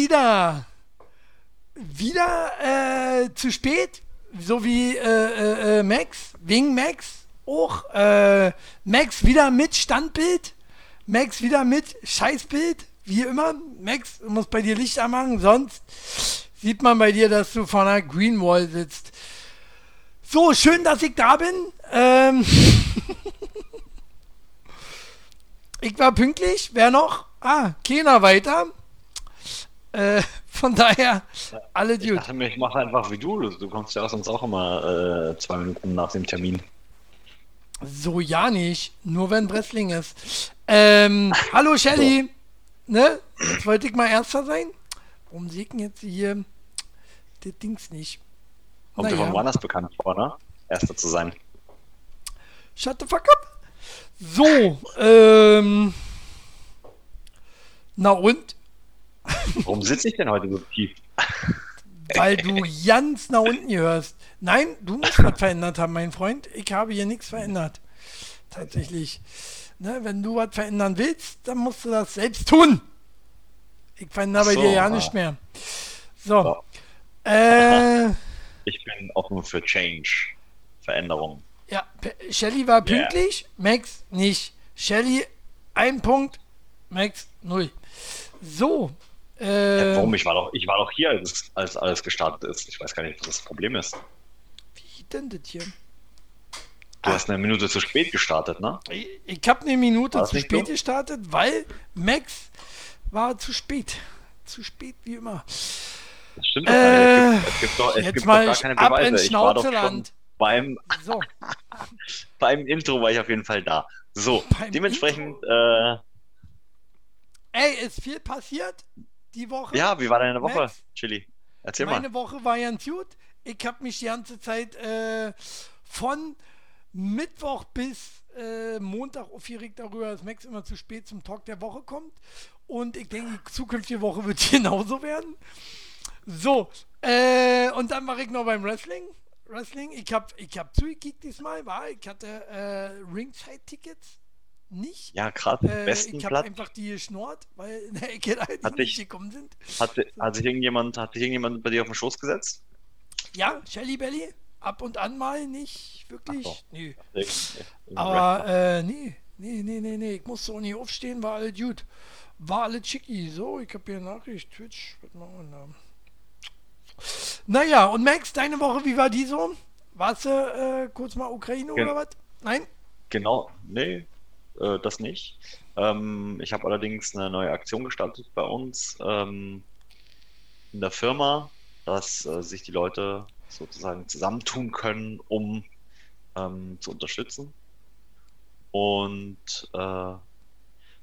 Wieder. Wieder äh, zu spät, so wie äh, äh, äh Max, wegen Max auch. Äh, Max wieder mit Standbild, Max wieder mit Scheißbild, wie immer. Max muss bei dir Licht anmachen, sonst sieht man bei dir, dass du vor einer Greenwall sitzt. So, schön, dass ich da bin. Ähm ich war pünktlich. Wer noch? Ah, keiner weiter. Äh, von daher, alle gut. Ich dachte mir, ich mache einfach wie du. Du kommst ja sonst auch immer äh, zwei Minuten nach dem Termin. So ja nicht. Nur wenn Wrestling ist. Ähm, hallo Shelly. So. Ne? Jetzt wollte ich mal Erster sein. Warum sieht jetzt hier das Dings nicht? Kommt naja. dir von woanders bekannt vor, ne? Erster zu sein. Shut the fuck up. So, ähm. Na und? Warum sitze ich denn heute so tief? Weil du ganz nach unten hörst. Nein, du musst was verändert haben, mein Freund. Ich habe hier nichts verändert. Tatsächlich. Ne, wenn du was verändern willst, dann musst du das selbst tun. Ich verändere so, bei dir ja nicht mehr. So. so. Äh, ich bin offen für Change, Veränderung. Ja, Shelly war pünktlich, yeah. Max nicht. Shelly ein Punkt, Max null. So. Äh, ja, warum? Ich war doch, ich war doch hier, als, als alles gestartet ist. Ich weiß gar nicht, was das Problem ist. Wie denn das hier? Du hast eine Minute zu spät gestartet, ne? Ich, ich habe eine Minute zu spät so? gestartet, weil Max war zu spät. Zu spät wie immer. Das stimmt doch äh, es gibt, es gibt doch, es jetzt gibt doch gar keine Beweise. Ich war doch schon beim, so. beim Intro war ich auf jeden Fall da. So, beim dementsprechend. Äh, Ey, ist viel passiert die Woche. Ja, wie war deine Woche, Max? Chili? Erzähl Meine mal. Meine Woche war ja gut. Ich habe mich die ganze Zeit äh, von Mittwoch bis äh, Montag aufgeregt darüber, dass Max immer zu spät zum Talk der Woche kommt. Und ich denke, die zukünftige Woche wird genauso werden. So, äh, und dann mache ich noch beim Wrestling. Wrestling, ich habe ich hab zugekickt diesmal, war, ich hatte äh, Ringside-Tickets nicht. Ja, gerade äh, besten Ich habe einfach die geschnurrt, weil in der Ecke halt hat nicht gekommen sind. Hat, hat, sich irgendjemand, hat sich irgendjemand bei dir auf den Schoß gesetzt? Ja, Shelly Belly. Ab und an mal, nicht wirklich. So. Nö. Aber äh, nee, nee, nee, nee, nee. Ich musste auch nicht aufstehen, war alles gut. War alles schicki. So, ich habe hier Nachricht, Twitch. Was machen wir? Naja, und Max, deine Woche, wie war die so? Warst du äh, kurz mal Ukraine Gen oder was? Nein? Genau, nee, äh, das nicht. Ähm, ich habe allerdings eine neue Aktion gestartet bei uns ähm, in der Firma, dass äh, sich die Leute sozusagen zusammentun können, um ähm, zu unterstützen. Und äh,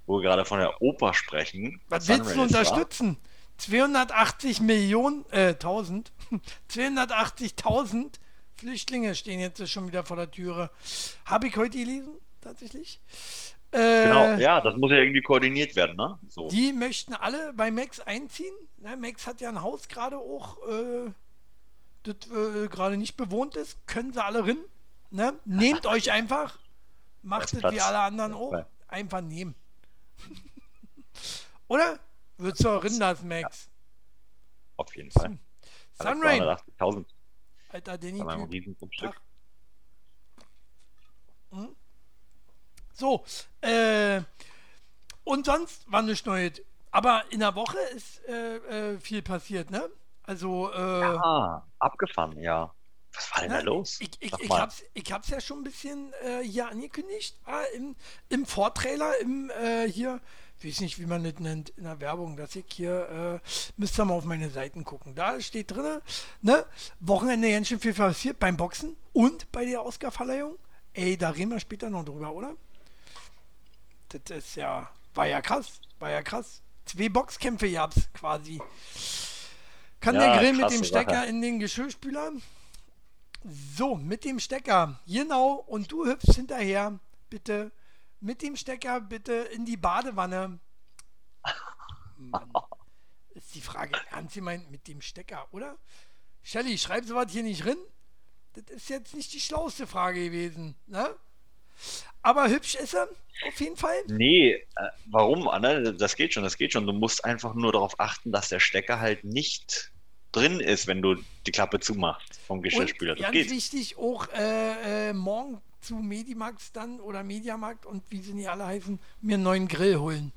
wo wir gerade von der Oper sprechen. Was willst du unterstützen? 280 Millionen, äh, 1000, 280.000 Flüchtlinge stehen jetzt schon wieder vor der Türe. Habe ich heute gelesen, tatsächlich. Äh, genau, ja, das muss ja irgendwie koordiniert werden, ne? So. Die möchten alle bei Max einziehen. Ne, Max hat ja ein Haus gerade auch, äh, das äh, gerade nicht bewohnt ist. Können sie alle rein. Ne? Nehmt euch einfach. Macht es wie alle anderen auch. Einfach nehmen. Oder? Würdest du auch rin lassen, Max? Ja. Auf jeden Fall. Hm. Sunrain. 280.000. Alter, Danny. Ein Riesengrundstück. Hm? So, äh, und sonst war nichts Neues. Aber in der Woche ist äh, äh, viel passiert, ne? Also, äh, ja, abgefahren, ja. Was war denn da los? Ich, ich, ich, hab's, ich hab's ja schon ein bisschen äh, hier angekündigt, ah, im, im Vortrailer, im äh, hier weiß nicht, wie man das nennt in der Werbung, dass ich hier, äh, müsst ihr mal auf meine Seiten gucken. Da steht drin, ne, Wochenende ganz schön viel passiert beim Boxen und bei der Oscarverleihung. Ey, da reden wir später noch drüber, oder? Das ist ja, war ja krass, war ja krass. Zwei Boxkämpfe gab's quasi. Kann ja, der Grill mit dem Stecker Sache. in den Geschirrspüler? So, mit dem Stecker, genau, und du hüpfst hinterher, bitte mit dem Stecker bitte in die Badewanne. Mann. Ist die Frage ernst gemeint mit dem Stecker, oder? Shelly, schreib sowas hier nicht drin. Das ist jetzt nicht die schlauste Frage gewesen, ne? Aber hübsch ist er, auf jeden Fall. Nee, äh, warum, Anne? Das geht schon, das geht schon. Du musst einfach nur darauf achten, dass der Stecker halt nicht drin ist, wenn du die Klappe zumachst vom Geschirrspüler. Und ganz geht. wichtig, auch äh, äh, morgen zu Medimax dann oder Mediamarkt und wie sie nicht alle heißen, mir einen neuen Grill holen.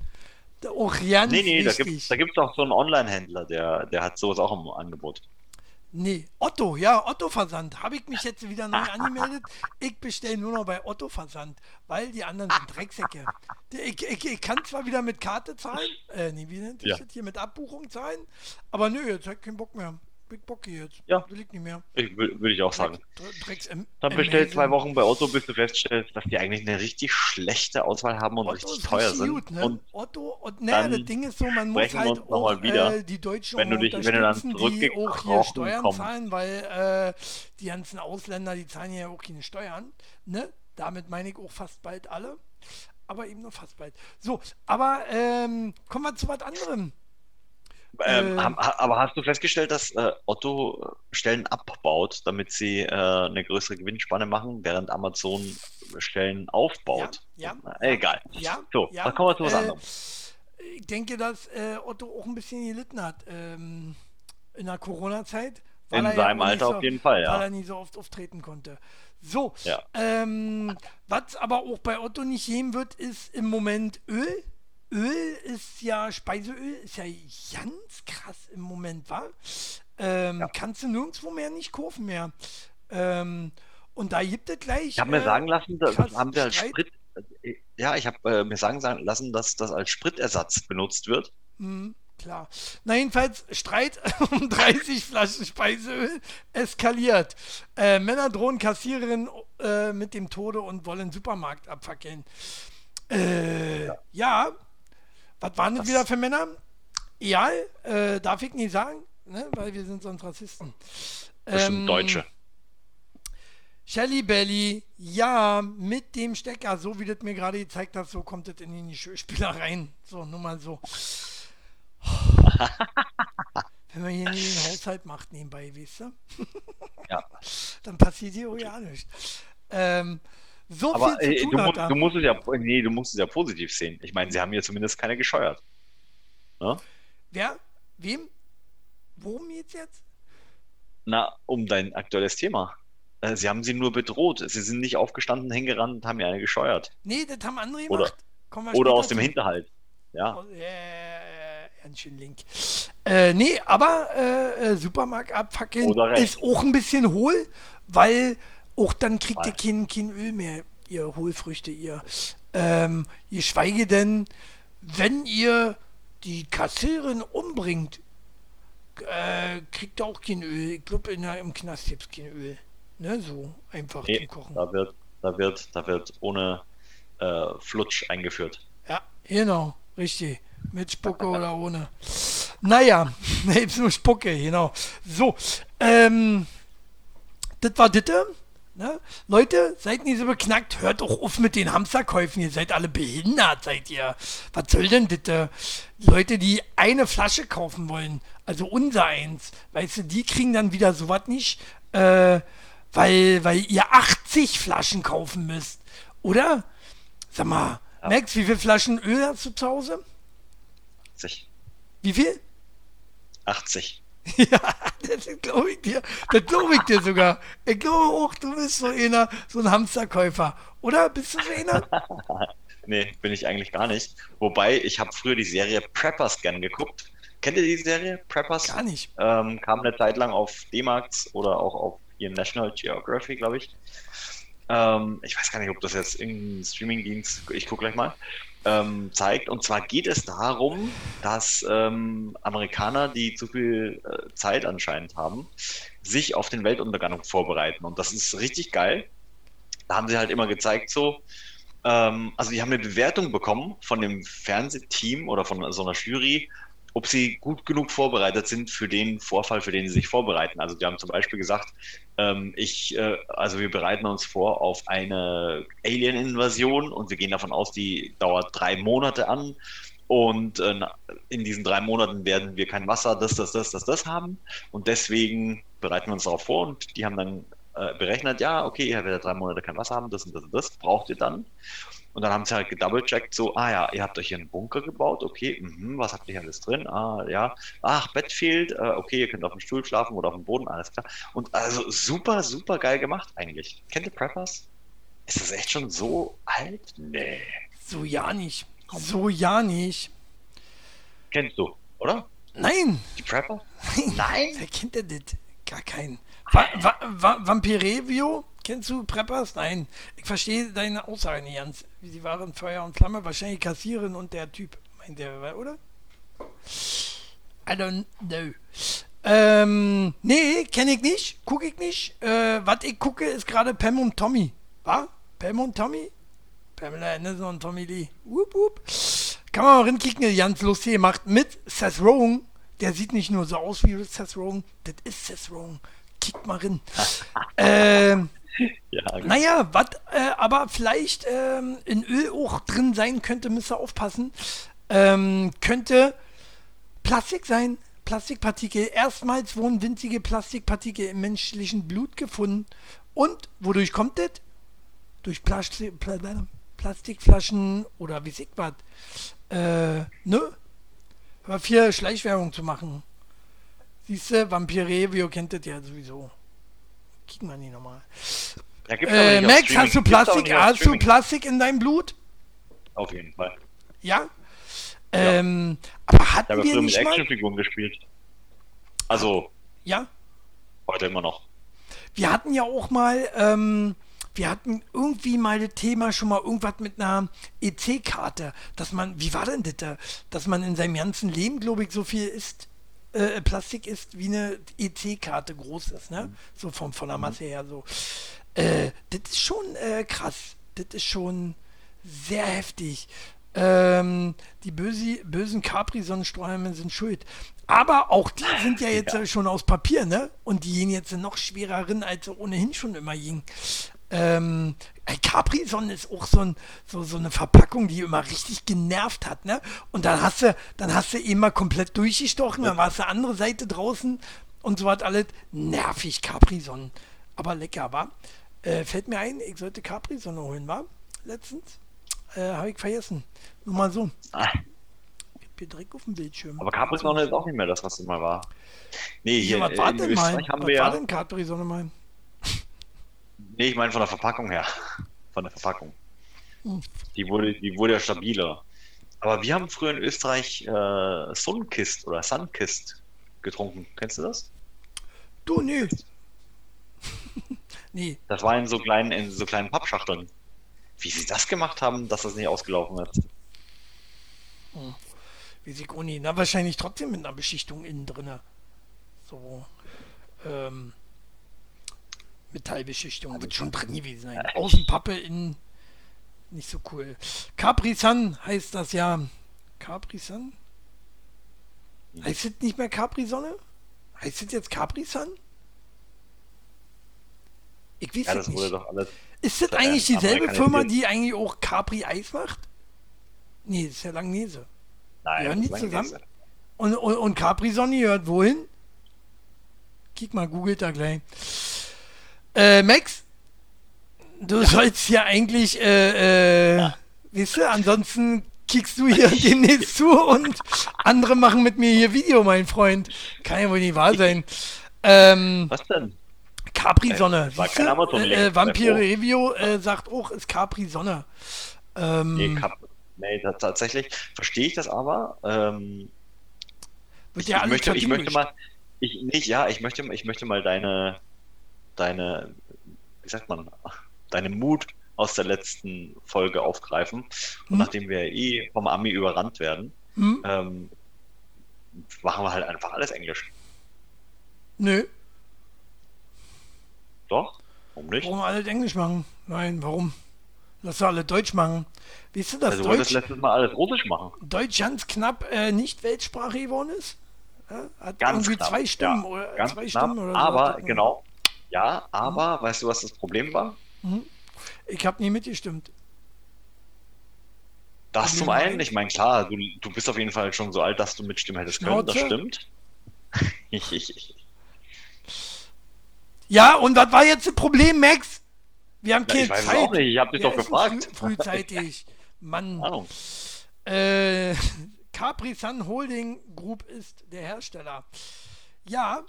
Auch ganz nee, nee, wichtig. da gibt es auch so einen Online-Händler, der, der hat sowas auch im Angebot. Nee, Otto, ja, Otto Versand. Habe ich mich jetzt wieder neu angemeldet. Ich bestelle nur noch bei Otto Versand, weil die anderen sind Drecksäcke. Ich, ich, ich kann zwar wieder mit Karte zahlen, äh, nee, wie nennt sich ja. das hier, mit Abbuchung zahlen, aber nö, jetzt habe ich keinen Bock mehr. Big Bocky jetzt. Ja. Will ich nicht mehr. Ich, Würde ich auch sagen. Drecks Dann bestell zwei Wochen bei Otto, bis du feststellst, dass die eigentlich eine richtig schlechte Auswahl haben und Otto richtig teuer sind. Gut, ne? und Otto, und naja, das Ding ist so, man muss halt auch äh, die Deutschen wenn du dich, wenn du dann die auch hier Steuern kommen. zahlen, weil äh, die ganzen Ausländer, die zahlen ja auch keine Steuern. Ne? Damit meine ich auch fast bald alle. Aber eben nur fast bald. So, aber ähm, kommen wir zu was anderem. Ähm, äh, aber hast du festgestellt, dass äh, Otto Stellen abbaut, damit sie äh, eine größere Gewinnspanne machen, während Amazon Stellen aufbaut? Ja, ja egal. Ja, so, ja, dann kommen wir zu was äh, anderem. Ich denke, dass äh, Otto auch ein bisschen gelitten hat ähm, in der Corona-Zeit. In seinem ja Alter so, auf jeden Fall, ja. Weil er nie so oft auftreten konnte. So, ja. ähm, was aber auch bei Otto nicht geben wird, ist im Moment Öl. Öl ist ja, Speiseöl ist ja ganz krass im Moment, war. Ähm, ja. Kannst du nirgendwo mehr nicht kaufen mehr. Ähm, und da gibt es gleich. Ich habe mir äh, sagen lassen, das haben wir als Sprit. Ja, ich habe äh, mir sagen lassen, dass das als Spritersatz benutzt wird. Mhm, klar. Na, jedenfalls, Streit um 30 Flaschen Speiseöl eskaliert. Äh, Männer drohen Kassiererin äh, mit dem Tode und wollen Supermarkt abfackeln. Äh, ja. ja was waren das wieder für Männer? Ja, äh, darf ich nicht sagen, ne? weil wir sind sonst Rassisten. Bestimmt ähm, Deutsche. Shelly Belly, ja, mit dem Stecker, so wie das mir gerade gezeigt hat, so kommt das in die Spieler rein. So, nur mal so. Wenn man hier den Haushalt macht nebenbei, weißt du? ja. Dann passiert hier auch ja nichts. Ähm, so Aber, viel zu tun du, hat du musst es ja, nee, du musst es ja positiv sehen. Ich meine, sie haben hier zumindest keine gescheuert. Ne? Wer? Wem? Worum jetzt jetzt? Na, um dein aktuelles Thema. Äh, sie haben sie nur bedroht. Sie sind nicht aufgestanden, hingerannt und haben mir eine gescheuert. Nee, das haben andere gemacht. Oder, oder aus dem Hinterhalt. Ja. Oh, äh, ganz schön link. Äh, nee, aber äh, äh Supermarkt abfackeln ist auch ein bisschen hohl, weil auch dann kriegt ihr kein, kein Öl mehr, ihr Hohlfrüchte, ihr. Ähm, geschweige denn, wenn ihr die Kassierin umbringt, äh, kriegt ihr auch kein Öl. Ich glaube, im Knast gibt es kein Öl. Ne, so einfach nee, Kochen. Da wird, da wird, da wird ohne äh, Flutsch eingeführt. Ja, genau, richtig. Mit Spucke oder ohne. Naja, selbst nur Spucke, genau. So, ähm, das war Ditte. Ne? Leute, seid nicht so beknackt, hört doch auf mit den Hamsterkäufen, ihr seid alle behindert, seid ihr. Was soll denn das? Leute, die eine Flasche kaufen wollen, also unser eins, weißt du, die kriegen dann wieder sowas nicht, äh, weil, weil ihr 80 Flaschen kaufen müsst, oder? Sag mal, ja. Max, wie viele Flaschen Öl hast du zu Hause? 80. Wie viel? 80. Ja, das glaube ich dir. Das glaube ich dir sogar. Ich glaube auch, du bist so einer, so ein Hamsterkäufer. Oder bist du so einer? nee, bin ich eigentlich gar nicht. Wobei, ich habe früher die Serie Preppers gern geguckt. Kennt ihr die Serie Preppers? Gar nicht. Ähm, kam eine Zeit lang auf D-Max oder auch auf ihren National Geography, glaube ich. Ähm, ich weiß gar nicht, ob das jetzt irgendein Streamingdienst, ich gucke gleich mal ähm, zeigt. Und zwar geht es darum, dass ähm, Amerikaner, die zu viel äh, Zeit anscheinend haben, sich auf den Weltuntergang vorbereiten. Und das ist richtig geil. Da haben sie halt immer gezeigt, so, ähm, also die haben eine Bewertung bekommen von dem Fernsehteam oder von so einer Jury, ob sie gut genug vorbereitet sind für den Vorfall, für den sie sich vorbereiten. Also die haben zum Beispiel gesagt, ähm, ich, äh, also wir bereiten uns vor auf eine Alien-Invasion und wir gehen davon aus, die dauert drei Monate an. Und äh, in diesen drei Monaten werden wir kein Wasser, das, das, das, das, das haben. Und deswegen bereiten wir uns darauf vor. Und die haben dann äh, berechnet, ja, okay, ihr werdet drei Monate kein Wasser haben, das und das und das braucht ihr dann. Und dann haben sie halt gedoublecheckt, so, ah ja, ihr habt euch hier einen Bunker gebaut, okay, mhm, was habt ihr hier alles drin? Ah, ja, ach, Bett fehlt, äh, okay, ihr könnt auf dem Stuhl schlafen oder auf dem Boden, alles klar. Und also super, super geil gemacht eigentlich. Kennt ihr Preppers? Ist das echt schon so alt? Nee. So ja nicht. So ja nicht. Kennst du, oder? Nein. Die Prepper? Nein. Wer kennt denn das? Gar keinen. Va Va Va Vampirevio? Kennst du Preppers? Nein. Ich verstehe deine Aussage nicht ganz. Sie waren Feuer und Flamme, wahrscheinlich Kassierin und der Typ. Meint der, oder? I don't know. Ähm, nee, kenne ich nicht, gucke ich nicht. Äh, was ich gucke, ist gerade Pam und Tommy. Was? Pam und Tommy? Pamela Anderson und Tommy Lee. Wupp, wupp. Kann man mal rinkicken, ganz lustig gemacht mit Seth Rogen. Der sieht nicht nur so aus wie Seth Rogen, das ist Seth Rogen. Kick mal rein. ähm, ja, naja, was äh, aber vielleicht ähm, in Öl auch drin sein könnte, müsst ihr aufpassen. Ähm, könnte Plastik sein. Plastikpartikel. Erstmals wurden winzige Plastikpartikel im menschlichen Blut gefunden. Und wodurch kommt das? Durch Plastik, Plastikflaschen oder wie sieht was? Äh, ne? Hör vier Schleichwerbung zu machen. Siehst du, Vampirevio kennt das ja sowieso. Kicken wir nicht nochmal. Ja, äh, Max, hast du Plastik, hast du Plastik in deinem Blut? Auf jeden Fall. Ja? Ähm, ja. aber hatten ich habe wir früher mit Actionfiguren gespielt. Also. Ja? Heute immer noch. Wir hatten ja auch mal, ähm, wir hatten irgendwie mal das Thema schon mal irgendwas mit einer EC-Karte, dass man, wie war denn das da? Dass man in seinem ganzen Leben, glaube ich, so viel isst, äh, Plastik ist, wie eine EC-Karte groß ist, ne? Mhm. So vom, von der mhm. Masse her so. Äh, das ist schon äh, krass. Das ist schon sehr heftig. Ähm, die böse, bösen Capri-Sonnenstrahlen sind schuld. Aber auch die sind ja jetzt ja. schon aus Papier, ne? Und die gehen jetzt noch schwerer rein, als sie ohnehin schon immer ging. Ähm, Capri-Sonne ist auch so, ein, so, so eine Verpackung, die immer richtig genervt hat, ne? Und dann hast du, dann hast du immer komplett durchgestochen, dann war es eine andere Seite draußen und so hat alles nervig Capri-Sonnen. Aber lecker, war. Äh, fällt mir ein, ich sollte Capri-Sonne holen, war? Letztens. Äh, Habe ich vergessen. Nur mal so. Ah. Ich bin direkt auf dem Bildschirm. Aber Capri-Sonne ist auch nicht mehr das, was es mal war. Nee, hier ja, was war denn mal? Was war denn Capri-Sonne mal? Nee, ich meine von der Verpackung her. Von der Verpackung. Die wurde, die wurde ja stabiler. Aber wir haben früher in Österreich äh, Sunkist oder Sunkist getrunken. Kennst du das? Du, nö. nee. Das war in so kleinen, in so kleinen Pappschachteln. Wie sie das gemacht haben, dass das nicht ausgelaufen ist. Hm. Wie sie Uni. Na, wahrscheinlich trotzdem mit einer Beschichtung innen drin. So. Ähm, Metallbeschichtung wird schon drin gewesen sein. Außenpappe in nicht so cool. Capri Sun heißt das ja. Capri Sun? Heißt es nicht mehr Capri Sonne? Heißt es jetzt Capri Sun? Ich weiß ja, das nicht. Ist das eigentlich dieselbe Firma, die eigentlich auch Capri Eis macht? Nee, das ist ja Langnese. Nein, Hören die zusammen? Und, und, und Capri Sonne hört wohin? Kick mal, googelt da gleich. Äh, Max, du ja. sollst ja eigentlich, äh, äh, ja. weißt du, ansonsten kickst du hier demnächst zu und andere machen mit mir hier Video, mein Freund. Kann ja wohl nicht wahr sein. Ähm, Was denn? Capri-Sonne. Äh, äh, Vampire Review äh, sagt auch, ist Capri-Sonne. Ähm, nee, Cap nee, tatsächlich verstehe ich das aber. Ähm, ich, ich, möchte, ich möchte mal, ich nicht, ja, ich möchte, ich möchte mal deine, deine, wie sagt man, deine Mut aus der letzten Folge aufgreifen. Und hm? nachdem wir eh vom Ami überrannt werden, hm? ähm, machen wir halt einfach alles Englisch. Nö. Doch? Warum nicht? Warum alle Englisch machen? Nein, warum? Lass doch alle Deutsch machen. Wie ist denn das also Deutsch? das letztes Mal alles Russisch machen. Deutsch ganz knapp äh, nicht Weltsprache geworden ist? Ja, hat ganz irgendwie knapp, zwei Stimmen ja, oder zwei knapp, Stimmen oder so. Aber genau, ja, aber mhm. weißt du, was das Problem war? Mhm. Ich habe nie mitgestimmt. Das zum einen, ich meine, klar, du, du bist auf jeden Fall schon so alt, dass du mitstimmen hättest können, das stimmt. Ja, und was war jetzt das Problem, Max? Wir haben Ja, keine ich weiß es Zeit. auch nicht, ich hab dich Wir doch gefragt. Früh, frühzeitig. Mann. Ahnung. Äh, Capri Sun Holding Group ist der Hersteller. Ja.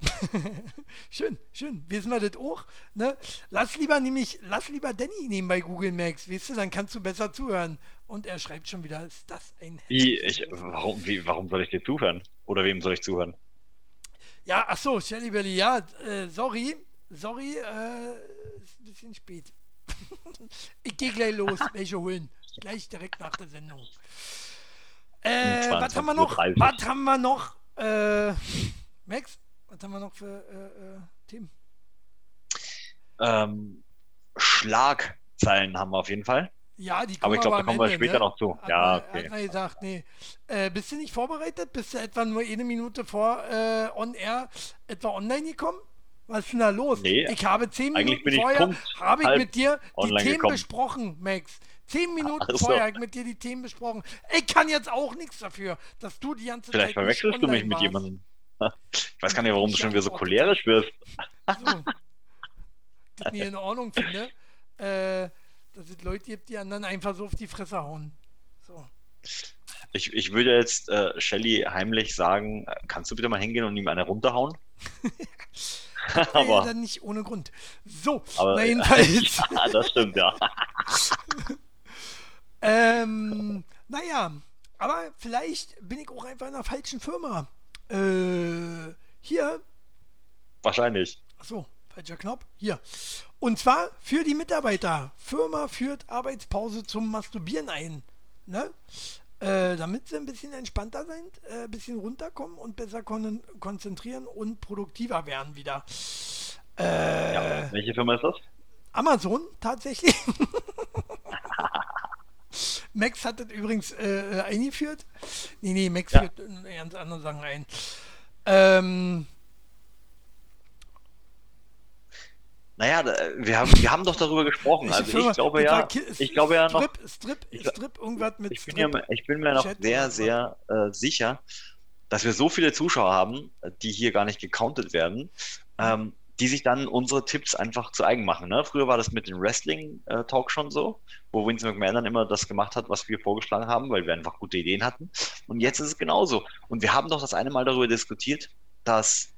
schön, schön. Wissen wir das auch? Ne? Lass lieber nämlich, lass lieber Danny nehmen bei Google Max, weißt du, dann kannst du besser zuhören. Und er schreibt schon wieder, ist das ein Wie, ich, warum, wie, warum soll ich dir zuhören? Oder wem soll ich zuhören? Ja, ach so, Shelly Belly, ja, äh, sorry, sorry, äh, ist ein bisschen spät. ich gehe gleich los, welche holen. Gleich direkt nach der Sendung. Äh, was haben wir noch? 22:30. Was haben wir noch? Äh, Max, was haben wir noch für äh, äh, Themen? Ähm, Schlagzeilen haben wir auf jeden Fall. Ja, die Aber kommen ich glaube, da kommen wir Ende, später ne? noch zu. Hat Ja, okay. Hat man gesagt, nee. Äh, bist du nicht vorbereitet? Bist du etwa nur eine Minute vor äh, on air etwa online gekommen? Was ist denn da los? Nee, ich habe zehn eigentlich Minuten bin ich vorher habe ich mit dir die Themen gekommen. besprochen, Max. Zehn Minuten Ach so. vorher habe ich mit dir die Themen besprochen. Ich kann jetzt auch nichts dafür, dass du die ganze Vielleicht Zeit nicht verwechselst du mich mit jemandem. Ich weiß gar nicht, warum du schon wieder so cholerisch wirst. So. Das mir in Ordnung finde, äh, dass es Leute gibt, die anderen einfach so auf die Fresse hauen. So. Ich, ich würde jetzt äh, Shelly heimlich sagen, äh, kannst du bitte mal hingehen und ihm eine runterhauen? Ja, aber, dann nicht ohne Grund. So, aber na jedenfalls. ja, das stimmt, ja. ähm, naja, aber vielleicht bin ich auch einfach in der falschen Firma. Äh, hier, Wahrscheinlich. achso, falscher Knopf, hier. Und zwar für die Mitarbeiter. Firma führt Arbeitspause zum Masturbieren ein. Ne? Äh, damit sie ein bisschen entspannter sind, äh, ein bisschen runterkommen und besser kon konzentrieren und produktiver werden wieder. Äh, Ja. Welche Firma ist das? Amazon tatsächlich. Max hat das übrigens äh, äh, eingeführt. Nee, nee, Max Ja. führt äh, ganz andere Sachen ein. Ähm, Naja, da- wir haben, wir haben doch darüber gesprochen. Also ich glaube ja, ich glaube ja noch, Strip, Strip, ich- Strip, irgendwas mit ich bin, Strip. ja, ich bin mir noch Chat sehr, sehr äh, sicher, dass wir so viele Zuschauer haben, äh, die hier gar nicht gecountet werden, ähm, die sich dann unsere Tipps einfach zu eigen machen. Ne? Früher war das mit dem Wrestling-Talk schon so, wo Vince McMahon dann immer das gemacht hat, was wir vorgeschlagen haben, weil wir einfach gute Ideen hatten. Und jetzt ist es genauso. Und wir haben doch das eine Mal darüber diskutiert, dass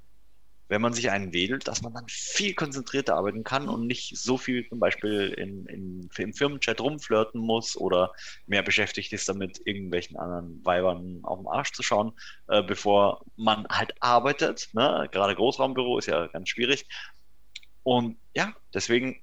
wenn man sich einen wählt, dass man dann viel konzentrierter arbeiten kann und nicht so viel zum Beispiel in, in, im Firmenchat rumflirten muss oder mehr beschäftigt ist damit, irgendwelchen anderen Weibern auf den Arsch zu schauen, äh, bevor man halt arbeitet. Ne? Gerade Großraumbüro ist ja ganz schwierig. Und ja, deswegen,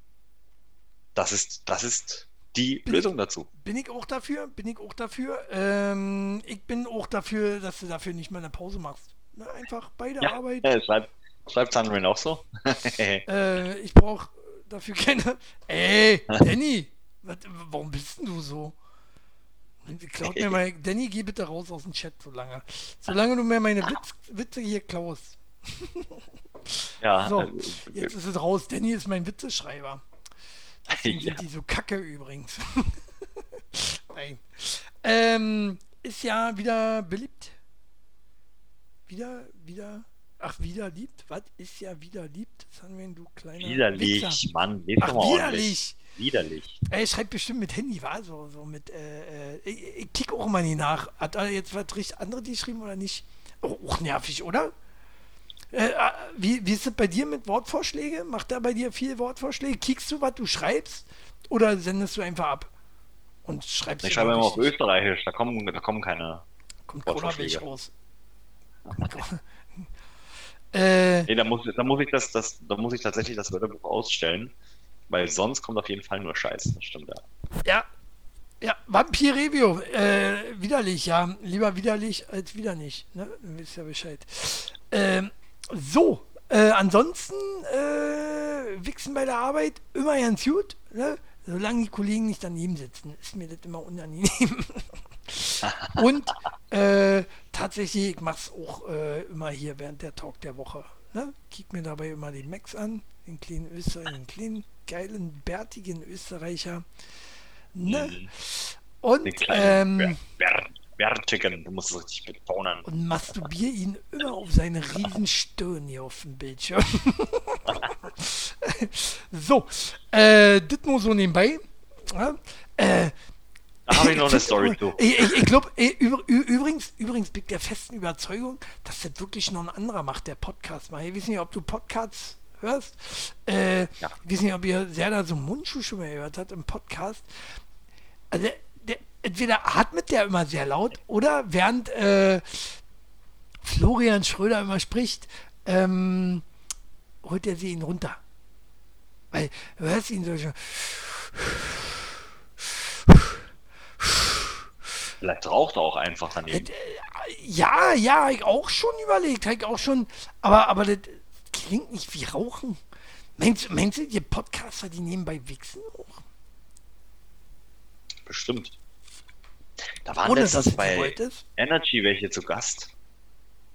das ist, das ist die Bin Lösung dazu. Bin ich auch dafür, bin ich auch dafür. Ähm, ich bin auch dafür, dass du dafür nicht mal eine Pause machst. Ne, einfach bei der Ja, Arbeit. äh, schreibt, schreibt Sandrine auch so. Äh, ich brauche dafür keine. Ey, Danny, warum bist denn du so? Klaut mir mal, Danny, geh bitte raus aus dem Chat so lange. Solange du mir meine Witz, Witze hier klaust. ja, So, äh, Jetzt ist es raus. Danny ist mein Witzeschreiber. Deswegen Ja. sind die so kacke übrigens. Nein. Ähm, ist ja wieder beliebt. Wieder, wieder. Ach, wieder liebt? Was ist ja wieder liebt? Das haben wir du kleiner widerlich, Wichser. Mann, lest Ach, mal ordentlich. widerlich. Widerlich. Er schreibt bestimmt mit Handy, war so, so mit, äh, äh, ich, kick auch mal nie nach. Hat er jetzt was richtig andere die geschrieben oder nicht? Oh, auch nervig, oder? Äh, äh, wie, wie ist es bei dir mit Wortvorschläge? Macht er bei dir viel Wortvorschläge? Kickst du, was du schreibst? Oder sendest du einfach ab? Und schreibst Ich schreibe immer auf? Österreichisch, da kommen, da kommen keine. Kommt Wortvorschläge. Raus. äh, Nee, da muss, da muss ich das, das, da muss ich tatsächlich das Wörterbuch ausstellen, weil sonst kommt auf jeden Fall nur Scheiß. Das stimmt ja. Ja. Ja, Vampir Review. Äh, widerlich, ja. Lieber widerlich als wieder nicht. Ne? Du wisst ja Bescheid. Ähm, so, äh, ansonsten äh, wichsen bei der Arbeit immer ganz gut. Ne? Solange die Kollegen nicht daneben sitzen, ist mir das immer unangenehm. Und äh, tatsächlich, ich mache es auch äh, immer hier während der Talk der Woche. Ne? Kick mir dabei immer den Max an, den kleinen Österreicher, den kleinen, geilen, bärtigen Österreicher. Ne? Und ähm, bärtigen, du musst es richtig betonen. Und masturbier ihn immer auf seine Riesenstirn hier auf dem Bildschirm. so, äh, das nur so nebenbei. Ja, äh, Da habe ich noch eine Story zu. Ich, ich, ich glaube, übrigens, übrigens bin ich der festen Überzeugung, dass das wirklich noch ein anderer macht, der Podcast mal. Ich weiß nicht, ob du Podcasts hörst. Äh, Ja. Ich weiß nicht, ob ihr sehr da so Mundschuh schon mal gehört habt im Podcast. Also, der, der, entweder atmet der immer sehr laut oder während äh, Florian Schröder immer spricht, ähm, holt er sie ihn runter. Weil du hörst ihn so schon. Vielleicht raucht er auch einfach daneben. Ja, ja, hab ich auch schon überlegt, ich auch schon, aber, aber das klingt nicht wie Rauchen. Meinst, meinst du, die Podcaster, die nebenbei wichsen auch? Bestimmt. Da waren Ohne letztens bei? Energy welche zu Gast.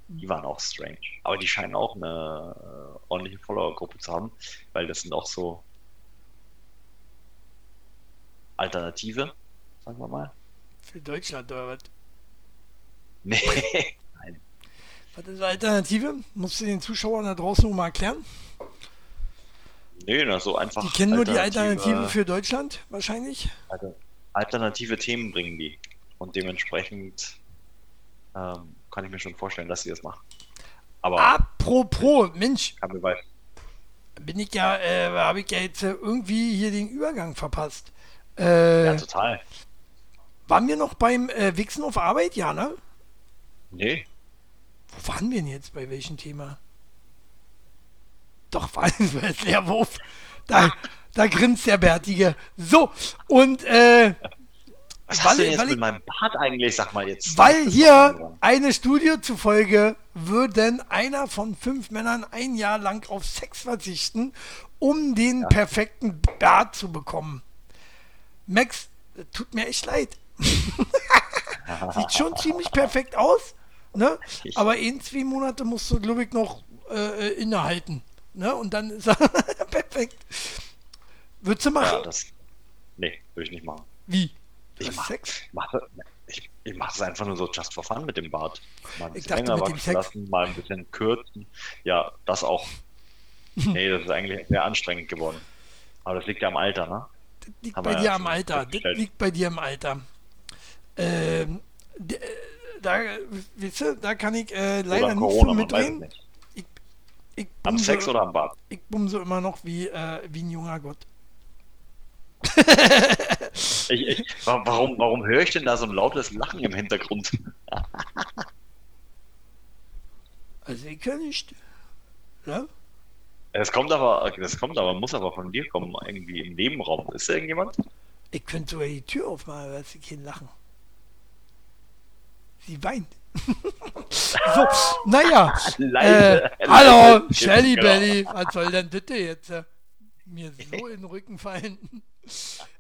Die waren auch strange. Aber die scheinen auch eine äh, ordentliche Follower-Gruppe zu haben, weil das sind auch so Alternative, sagen wir mal. Für Deutschland oder was? Nee. Nein. Was ist die Alternative? Musst du den Zuschauern da draußen noch mal erklären? Nee, na, so einfach. Die kennen nur die Alternative für Deutschland wahrscheinlich. Also, alternative Themen bringen die. Und dementsprechend ähm, kann ich mir schon vorstellen, dass sie das machen. Aber Apropos, Mensch, kann mir bei. bin ich ja, äh, habe ich ja jetzt irgendwie hier den Übergang verpasst. Äh, Ja, total. Waren wir noch beim äh, Wichsen auf Arbeit? Ja, ne? Nee. Wo waren wir denn jetzt? Bei welchem Thema? Doch, war es Leerwurf. Da, da grinst der Bärtige. So, und äh, Was Weil- hast du denn jetzt weil mit ich- meinem Bart eigentlich? Sag mal jetzt. weil hier eine Studie zufolge würden einer von fünf Männern ein Jahr lang auf Sex verzichten, um den perfekten Bart zu bekommen. Max, tut mir echt leid. Sieht schon ziemlich perfekt aus, ne? Aber in zwei Monate musst du, glaube ich, noch äh, äh, innehalten. Ne? Und dann ist er perfekt. Würdest du machen? Ja, das. Nee, würde ich nicht machen. Wie? Ich Was, mach, Sex? ich mache ich, ich mach es einfach nur so just for fun mit dem Bart. Mal ein Ich bisschen dachte, länger wachsen lassen, mal ein bisschen kürzen. Ja, das auch. Nee, das ist eigentlich sehr anstrengend geworden. Aber das liegt ja am Alter, ne? Das liegt Haben bei dir am Alter. Das liegt bei dir im Alter. Ähm, äh, da, weißt du, da kann ich äh, leider Oder nicht Corona, so es mitreden. nicht. Ich Am bumse, Sex oder am Bart? ich bumse immer noch wie, äh, wie ein junger Gott. Ich, ich, wa- warum, warum höre ich denn da so ein lautes Lachen im Hintergrund? Also ich kann nicht. Ja? Das kommt aber, das kommt aber, muss aber von dir kommen, irgendwie im Nebenraum. Ist da irgendjemand? Ich könnte sogar die Tür aufmachen, aber sie kein Lachen. Sie weint. so, naja. Äh, hallo, leise. Shelly Genau. Belly. Was soll denn bitte jetzt äh, mir so in den Rücken fallen?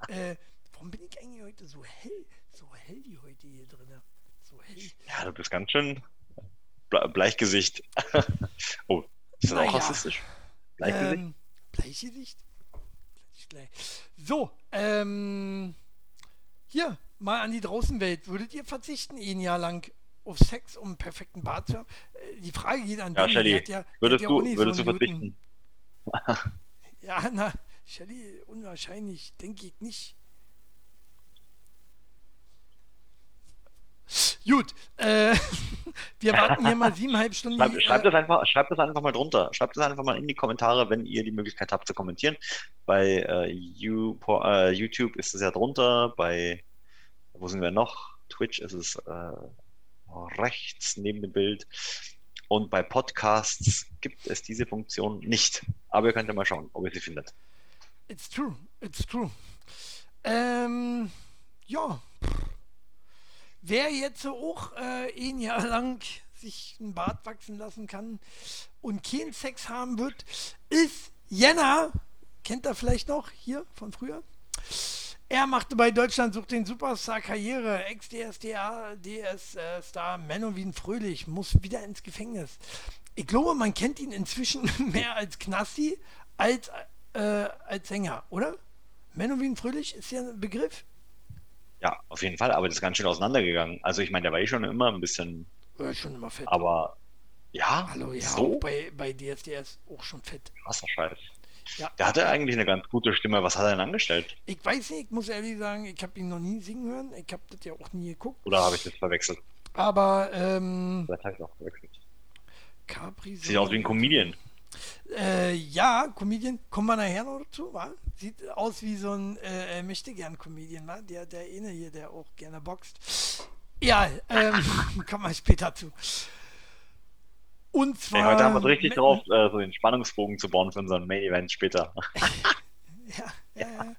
äh, warum bin ich eigentlich heute so hell? So hell die heute hier drin. So hell. Ja, du bist ganz schön ble Bleichgesicht. oh, ist das Naja. auch rassistisch? Bleichgesicht? Ähm, Bleichgesicht? So, ähm, hier, mal an die Draußenwelt. Würdet ihr verzichten, ein Jahr lang auf Sex, um einen perfekten Bart zu haben? Äh, Die Frage geht an ja, die hat ja, würdest ja du, nicht würdest so du verzichten? Ja, na, Shelly, unwahrscheinlich, denke ich nicht. Gut, äh, wir warten hier mal siebeneinhalb Stunden. Schreibt, äh, das einfach, schreibt das einfach mal drunter. Schreibt das einfach mal in die Kommentare, wenn ihr die Möglichkeit habt zu kommentieren. Bei äh, You, äh, YouTube ist es ja drunter. Bei, wo sind wir noch? Twitch ist es äh, rechts neben dem Bild. Und bei Podcasts gibt es diese Funktion nicht. Aber ihr könnt ja mal schauen, ob ihr sie findet. It's true, it's true. Ähm, ja. Wer jetzt so auch äh, ein Jahr lang sich einen Bart wachsen lassen kann und keinen Sex haben wird, ist Jenna. Kennt er vielleicht noch hier von früher? Er machte bei Deutschland sucht den Superstar Karriere. Ex-DSDA, DS-Star Menowin Fröhlich muss wieder ins Gefängnis. Ich glaube, man kennt ihn inzwischen mehr als Knasti als, äh, als Sänger, oder? Menowin Fröhlich ist ja ein Begriff. Ja, auf jeden Fall, aber das ist ganz schön auseinandergegangen. Also ich meine, der war eh schon immer ein bisschen, War schon immer fett. aber ja, Hallo, ja, so bei, bei DSDS auch schon fett. krasser Scheiß. Ja. Der hatte eigentlich eine ganz gute Stimme. Was hat er denn angestellt? Ich weiß nicht, ich muss ehrlich sagen, ich habe ihn noch nie singen hören. Ich habe das ja auch nie geguckt. Oder habe ich das verwechselt? Aber ähm, Vielleicht habe ich auch verwechselt. Capri Sieht aus wie ein Comedian. Äh, ja, Comedian, kommen wir nachher noch dazu, wa? Sieht aus wie so ein äh, möchte gern Comedian, wa? Der, der eine hier, der auch gerne boxt. Ja, ähm, kommen wir später zu. Und zwar. Ey, heute haben wir es richtig drauf, äh, so den Spannungsbogen zu bauen für unseren Main Event später. Ja, ja, ja.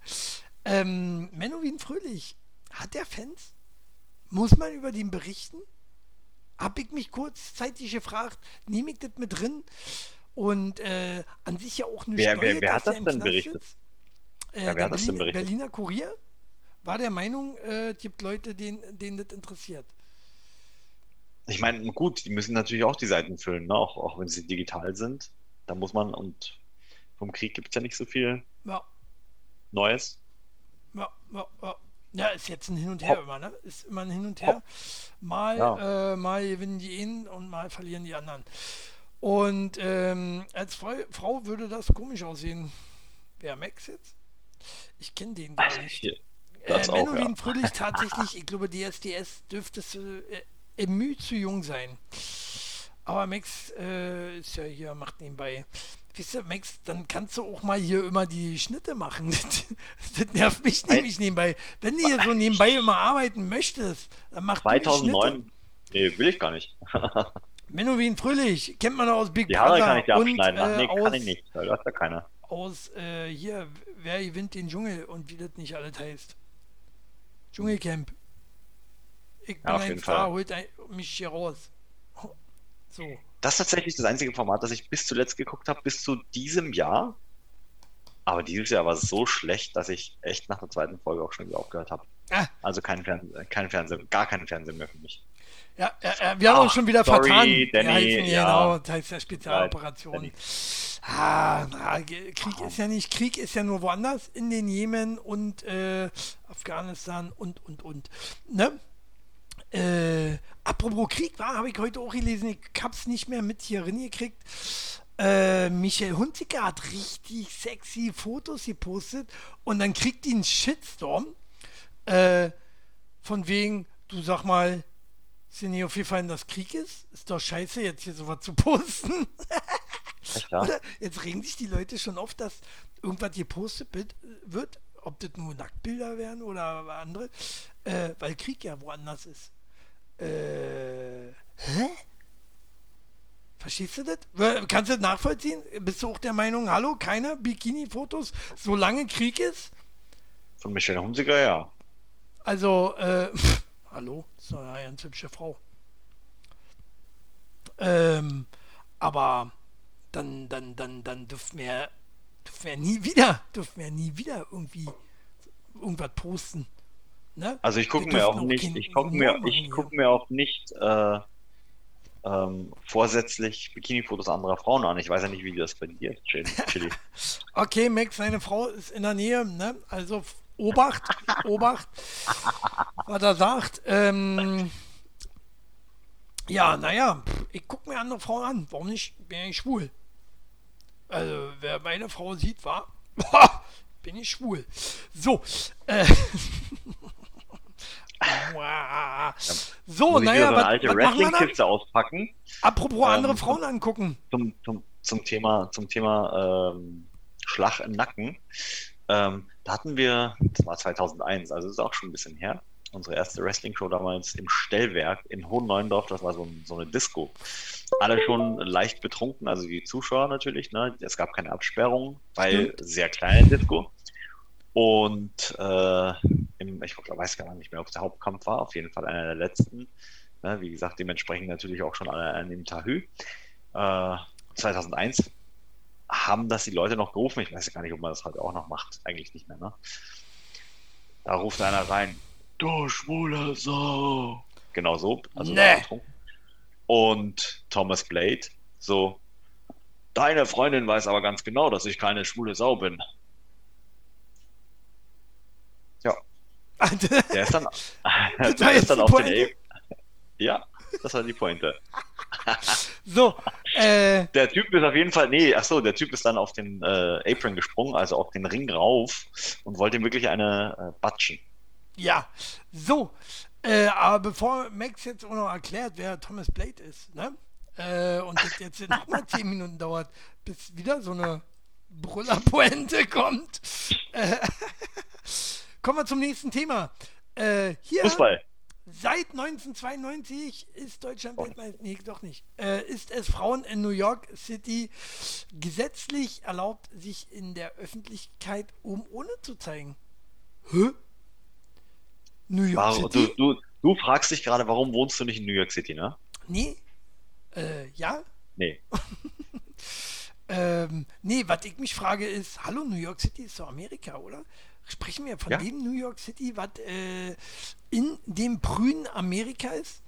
ähm, Menowin Fröhlich, hat der Fans? Muss man über den berichten? Hab ich mich kurzzeitig gefragt, nehme ich das mit drin? Und äh, an sich ja auch eine Wer- wer- Steuer, wer hat dass er das denn Knast berichtet? Äh, Ja, wer der hat das denn berichtet? Berliner Kurier war der Meinung, äh, es gibt Leute, denen, denen das interessiert. Ich meine, gut, die müssen natürlich auch die Seiten füllen, ne? auch, auch wenn sie digital sind. Da muss man, und vom Krieg gibt es ja nicht so viel Ja, Neues. ja, ja, ja. Ja, ist jetzt ein Hin und Her Hopp. immer, ne? Ist immer ein Hin und Her. Mal, Ja. äh, mal gewinnen die einen und mal verlieren die anderen. Und ähm, als Frau, Frau würde das komisch aussehen. Wer Max jetzt? Ich kenne den gar nicht. Hier, Äh, Menowin ja. Fröhlich tatsächlich, ich glaube, DSDS dürfte äh, im Mühe zu jung sein. Aber Max äh, ist ja hier, macht nebenbei. Weißt du, Max, dann kannst du auch mal hier immer die Schnitte machen. Das, das nervt mich nämlich nebenbei. Wenn du hier so nebenbei immer arbeiten möchtest, dann mach du die Schnitte. 2009? Nee, will ich gar nicht. Menowin Fröhlich, kennt man aus Big Die Haare Brother kann ich dir abschneiden. Ach nee, äh, aus, kann ich nicht. weil Da ist ja keiner. aus äh, hier, wer gewinnt den Dschungel und wie das nicht alles heißt. Dschungelcamp. Ich bin Ja, auf ein jeden Star, Fall. holt ein, mich hier raus. So. Das ist tatsächlich das einzige Format, das ich bis zuletzt geguckt habe, bis zu diesem Jahr. Aber dieses Jahr war es so schlecht, dass ich echt nach der zweiten Folge auch schon wieder aufgehört habe. Ah, Also kein, Fern kein Fernsehen, gar keinen Fernsehen mehr für mich. ja, ja, ja, wir haben uns Ach, schon wieder sorry, vertan. Danny, heißen, ja. Genau, das heißt ja Spezialoperation. Ah, na, Krieg ist ja nicht, Krieg ist ja nur woanders, in den Jemen und äh, Afghanistan und, und, und. Ne? Äh, apropos Krieg, war, habe ich heute auch gelesen, ich hab's nicht mehr mit hier gekriegt. Äh, Michael Hunziker hat richtig sexy Fotos gepostet und dann kriegt die einen Shitstorm. Äh, von wegen, du sag mal, ist dir nicht aufgefallen, dass Krieg ist? Ist doch scheiße, jetzt hier sowas zu posten. Ja? Oder? Jetzt regen sich die Leute schon auf, dass irgendwas gepostet wird, wird ob das nur Nacktbilder werden oder andere, äh, weil Krieg ja woanders ist. Äh, hä? Verstehst du das? Kannst du das nachvollziehen? Bist du auch der Meinung, hallo, keine Bikini-Fotos, solange Krieg ist? Von Michelle Hunziker, ja. Also, äh, hallo, ist doch eine ganz hübsche Frau. Ähm, aber dann, dann, dann, dann dürfen wir, dürfen wir nie wieder, dürfen wir nie wieder irgendwie irgendwas posten. Ne? Also ich gucke mir auch nicht, ich gucke mir, ich gucke mir auch nicht äh, ähm, vorsätzlich Bikini-Fotos anderer Frauen an. Ich weiß ja nicht, wie das bei dir ist, Chili. Okay, Max, seine Frau ist in der Nähe, ne? Also Obacht, Obacht, was er sagt. Ähm, ja, naja, ich gucke mir andere Frauen an. Warum nicht? Bin ja nicht schwul. Also, wer meine Frau sieht, war, bin ich schwul. So, äh, so, ich wieder naja, so eine was, alte was? Wrestling-Kiste auspacken Apropos andere Ähm, Frauen angucken. zum, zum, zum Thema, zum Thema ähm, Schlag im Nacken. Ähm, da hatten wir, das war 2001, also ist auch schon ein bisschen her, unsere erste Wrestling-Show damals im Stellwerk in Hohen Neuendorf, das war so, so eine Disco. Alle schon leicht betrunken, also die Zuschauer natürlich, ne? es gab keine Absperrung, weil sehr kleine Disco. Und äh, im, ich weiß gar nicht mehr, ob es der Hauptkampf war, auf jeden Fall einer der letzten. Ne? Wie gesagt, dementsprechend natürlich auch schon alle an dem Tahü. Äh, 2001 haben das die Leute noch gerufen. Ich weiß gar nicht, ob man das heute auch noch macht. Eigentlich nicht mehr, ne? Da ruft einer rein. Du schwule Sau. Genau so. Also Nee. Und Thomas Blade so. Deine Freundin weiß aber ganz genau, dass ich keine schwule Sau bin. Ja. Der ist dann, Das der ist dann auf den Pointe? A Ja, das war die Pointe. So, äh, Der Typ ist auf jeden Fall, nee, ach so, der Typ ist dann auf den äh, Apron gesprungen, also auf den Ring rauf und wollte ihm wirklich eine äh, batschen. ja, so. Äh, aber bevor Max jetzt auch noch erklärt, wer Thomas Blade ist, ne? Äh, und das jetzt nochmal 10 Minuten dauert, bis wieder so eine Brüllerpointe kommt. Äh, kommen wir zum nächsten Thema. Äh, hier, Fußball. seit 1992 ist Deutschland Weltmeister, nee, doch nicht, äh, ist es Frauen in New York City gesetzlich erlaubt, sich in der Öffentlichkeit um ohne zu zeigen. Hä? New York Warum, du, City? du, du fragst dich gerade, warum wohnst du nicht in New York City, ne? Nee. Äh, ja? Nee. Ähm, nee, was ich mich frage ist, hallo, New York City ist doch Amerika, oder? Sprechen wir von Ja. dem New York City, was äh, in dem prühen Amerika ist?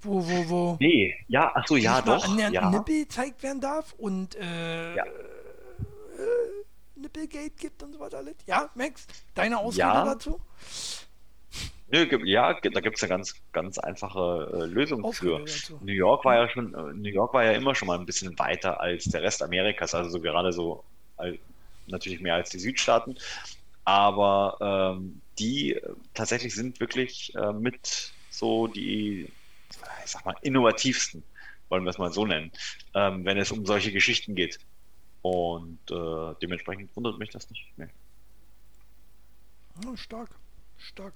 Wo, wo, wo Nee, ja, ach so, ja, doch, an der ja. Nippel gezeigt werden darf und äh, Ja. äh, Nippelgate gibt und so weiter. Ja, Max, deine Ausrede Ja. dazu? Nö, ja, da gibt es eine ganz, ganz einfache äh, Lösung Ausrede für. dazu. New York war ja schon, äh, New York war ja immer schon mal ein bisschen weiter als der Rest Amerikas, also so gerade so natürlich mehr als die Südstaaten. Aber ähm, die äh, tatsächlich sind wirklich äh, mit so die, ich sag mal, innovativsten, wollen wir es mal so nennen, ähm, wenn es um solche Geschichten geht. Und äh, dementsprechend wundert mich das nicht. Nee. Ja, stark, stark.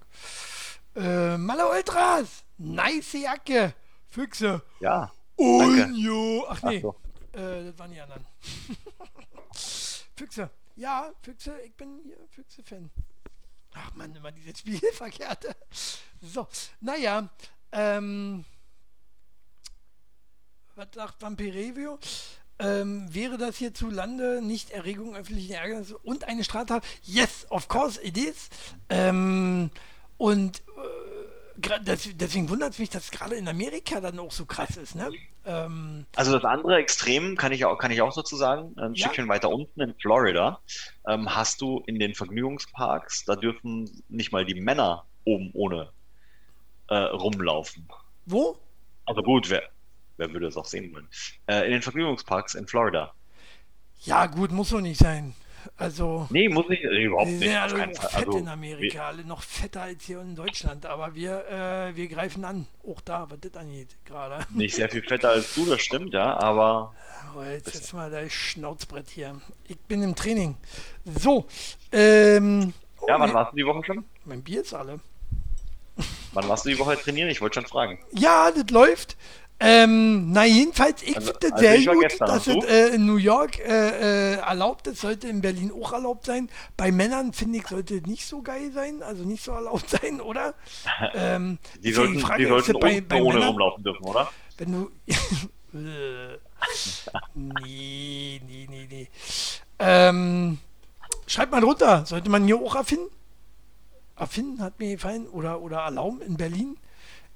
Äh, Malle Ultras, nice Jacke, Füchse. Ja. Unjo. Ach nee, Ach so. äh, das waren die anderen. Füchse. Ja, Füchse, ich bin hier Füchse-Fan. Ach man, immer diese Spielverkehrte. So, naja, ähm, was sagt Vampirevio? Ähm, wäre das hierzulande nicht Erregung öffentlichen Ärgernisses und eine Straftat? Yes, of course it is. Ähm, und äh, deswegen wundert es mich, dass es gerade in Amerika dann auch so krass ist, ne? Ähm, Also das andere Extrem kann ich auch, kann ich auch dazu sagen. Ein Ja. Stückchen weiter unten in Florida ähm, hast du in den Vergnügungsparks, da dürfen nicht mal die Männer oben ohne äh, rumlaufen. wo? Also gut, wer, wer würde das auch sehen wollen? Äh, in den Vergnügungsparks in Florida. Ja, gut, muss doch nicht sein. Also, Nee, muss nicht, äh, überhaupt wir nicht. sind ja auf alle fett Also, in Amerika, alle noch fetter als hier in Deutschland. Aber wir, äh, wir greifen an, auch da, was das angeht, gerade. nicht sehr viel fetter als du, das stimmt, ja, aber Aber jetzt jetzt mal dein Schnauzbrett hier. Ich bin im Training. So, ähm, oh, ja, wann warst du die Woche schon? mein Bier ist alle. Wann warst du die Woche trainieren? Ich wollte schon fragen. Ja, das läuft. Ähm, na jedenfalls, ich Also- finde also sehr gut, gestern, dass es äh, in New York äh, äh, erlaubt ist, sollte in Berlin auch erlaubt sein. Bei Männern, finde ich, sollte es nicht so geil sein, also nicht so erlaubt sein, oder? Ähm, Die sollten, frage die sollten bei, bei ohne Männern, rumlaufen dürfen, oder? wenn du... Nee, nee, nee, nee. Ähm, schreibt mal drunter, sollte man hier auch erfinden? Erfinden hat mir gefallen oder, oder erlauben in Berlin.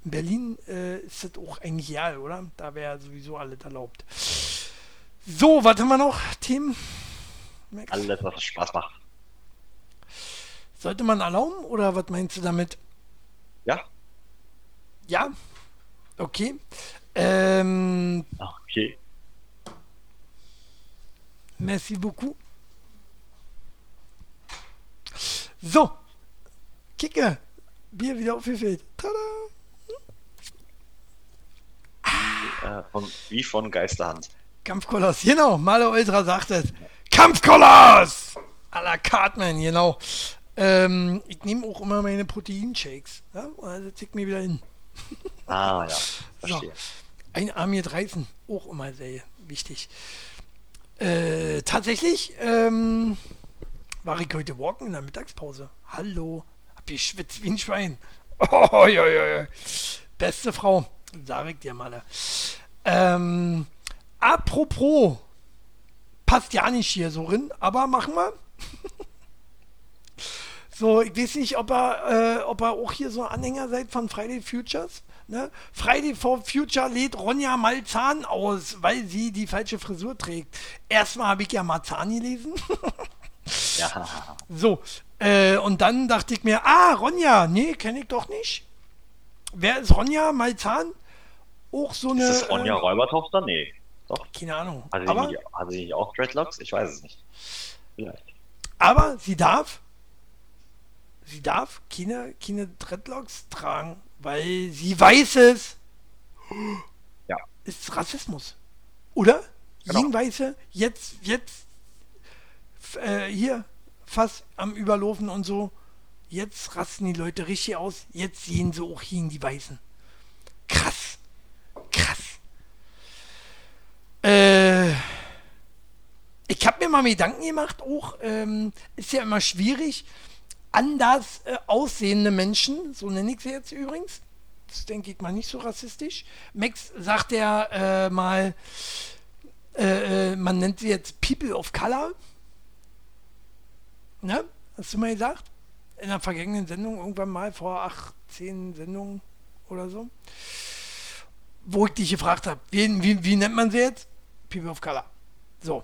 In Berlin äh, ist das auch eigentlich real, oder? Da wäre sowieso alles erlaubt. So, was haben wir noch? Themen? Max? Alles, was Spaß macht. Sollte man erlauben oder was meinst du damit? Ja? Ja? Okay. Ähm, Okay. Merci beaucoup. So. Kicke. Bier wieder aufgefüllt. Tada. Äh, von, wie von Geisterhand. Kampfkoloss. Genau. Malo Ultra sagt es. Kampfkoloss! A la Cartman, genau. Ähm, ich nehme auch immer meine Proteinshakes. Ja? Setze ich mir wieder hin. Ah, ja. Verstehe. Ein Arm jetzt reißen. Auch immer sehr wichtig. Äh, tatsächlich ähm, war ich heute walken in der Mittagspause. Hallo. Hab geschwitzt wie ein Schwein. Oh, ja, ja. Beste Frau. Sag ich dir mal. Ähm, apropos. Passt ja nicht hier so rein, aber machen wir. So, ich weiß nicht, ob er, äh, ob er auch hier so Anhänger seid von Friday Futures. Ne? Friday for Future lädt Ronja Malzahn aus, weil sie die falsche Frisur trägt. Erstmal habe ich ja Marzahn gelesen. Ja. So, Äh, und dann dachte ich mir, ah, Ronja, nee, kenne ich doch nicht. Wer ist Ronja Malzahn? Auch so eine. Ist das Ronja äh, Räubertochter? Nee. Doch. Keine Ahnung. Hat sie, Aber, nicht, hat sie nicht auch Dreadlocks? Ich weiß es nicht. Vielleicht. aber sie darf, sie darf keine, keine Dreadlocks tragen, weil sie weiß es. Ja. Ist Rassismus. Oder? Genau. Jeden Weiße, jetzt, jetzt, äh, hier, fast am Überlaufen und so. Jetzt rasten die Leute richtig aus. Jetzt sehen sie auch hin, die Weißen. Krass. Krass. Äh, ich habe mir mal Gedanken gemacht, auch ähm, ist ja immer schwierig, anders äh, aussehende Menschen, so nenne ich sie jetzt übrigens, das denke ich mal nicht so rassistisch. Max sagt ja äh, mal, äh, äh, man nennt sie jetzt People of Color. Ne? Hast du mal gesagt? In der vergangenen Sendung, irgendwann mal vor acht, zehn Sendungen oder so. Wo ich dich gefragt habe, wie, wie, wie nennt man sie jetzt? People of Color. So.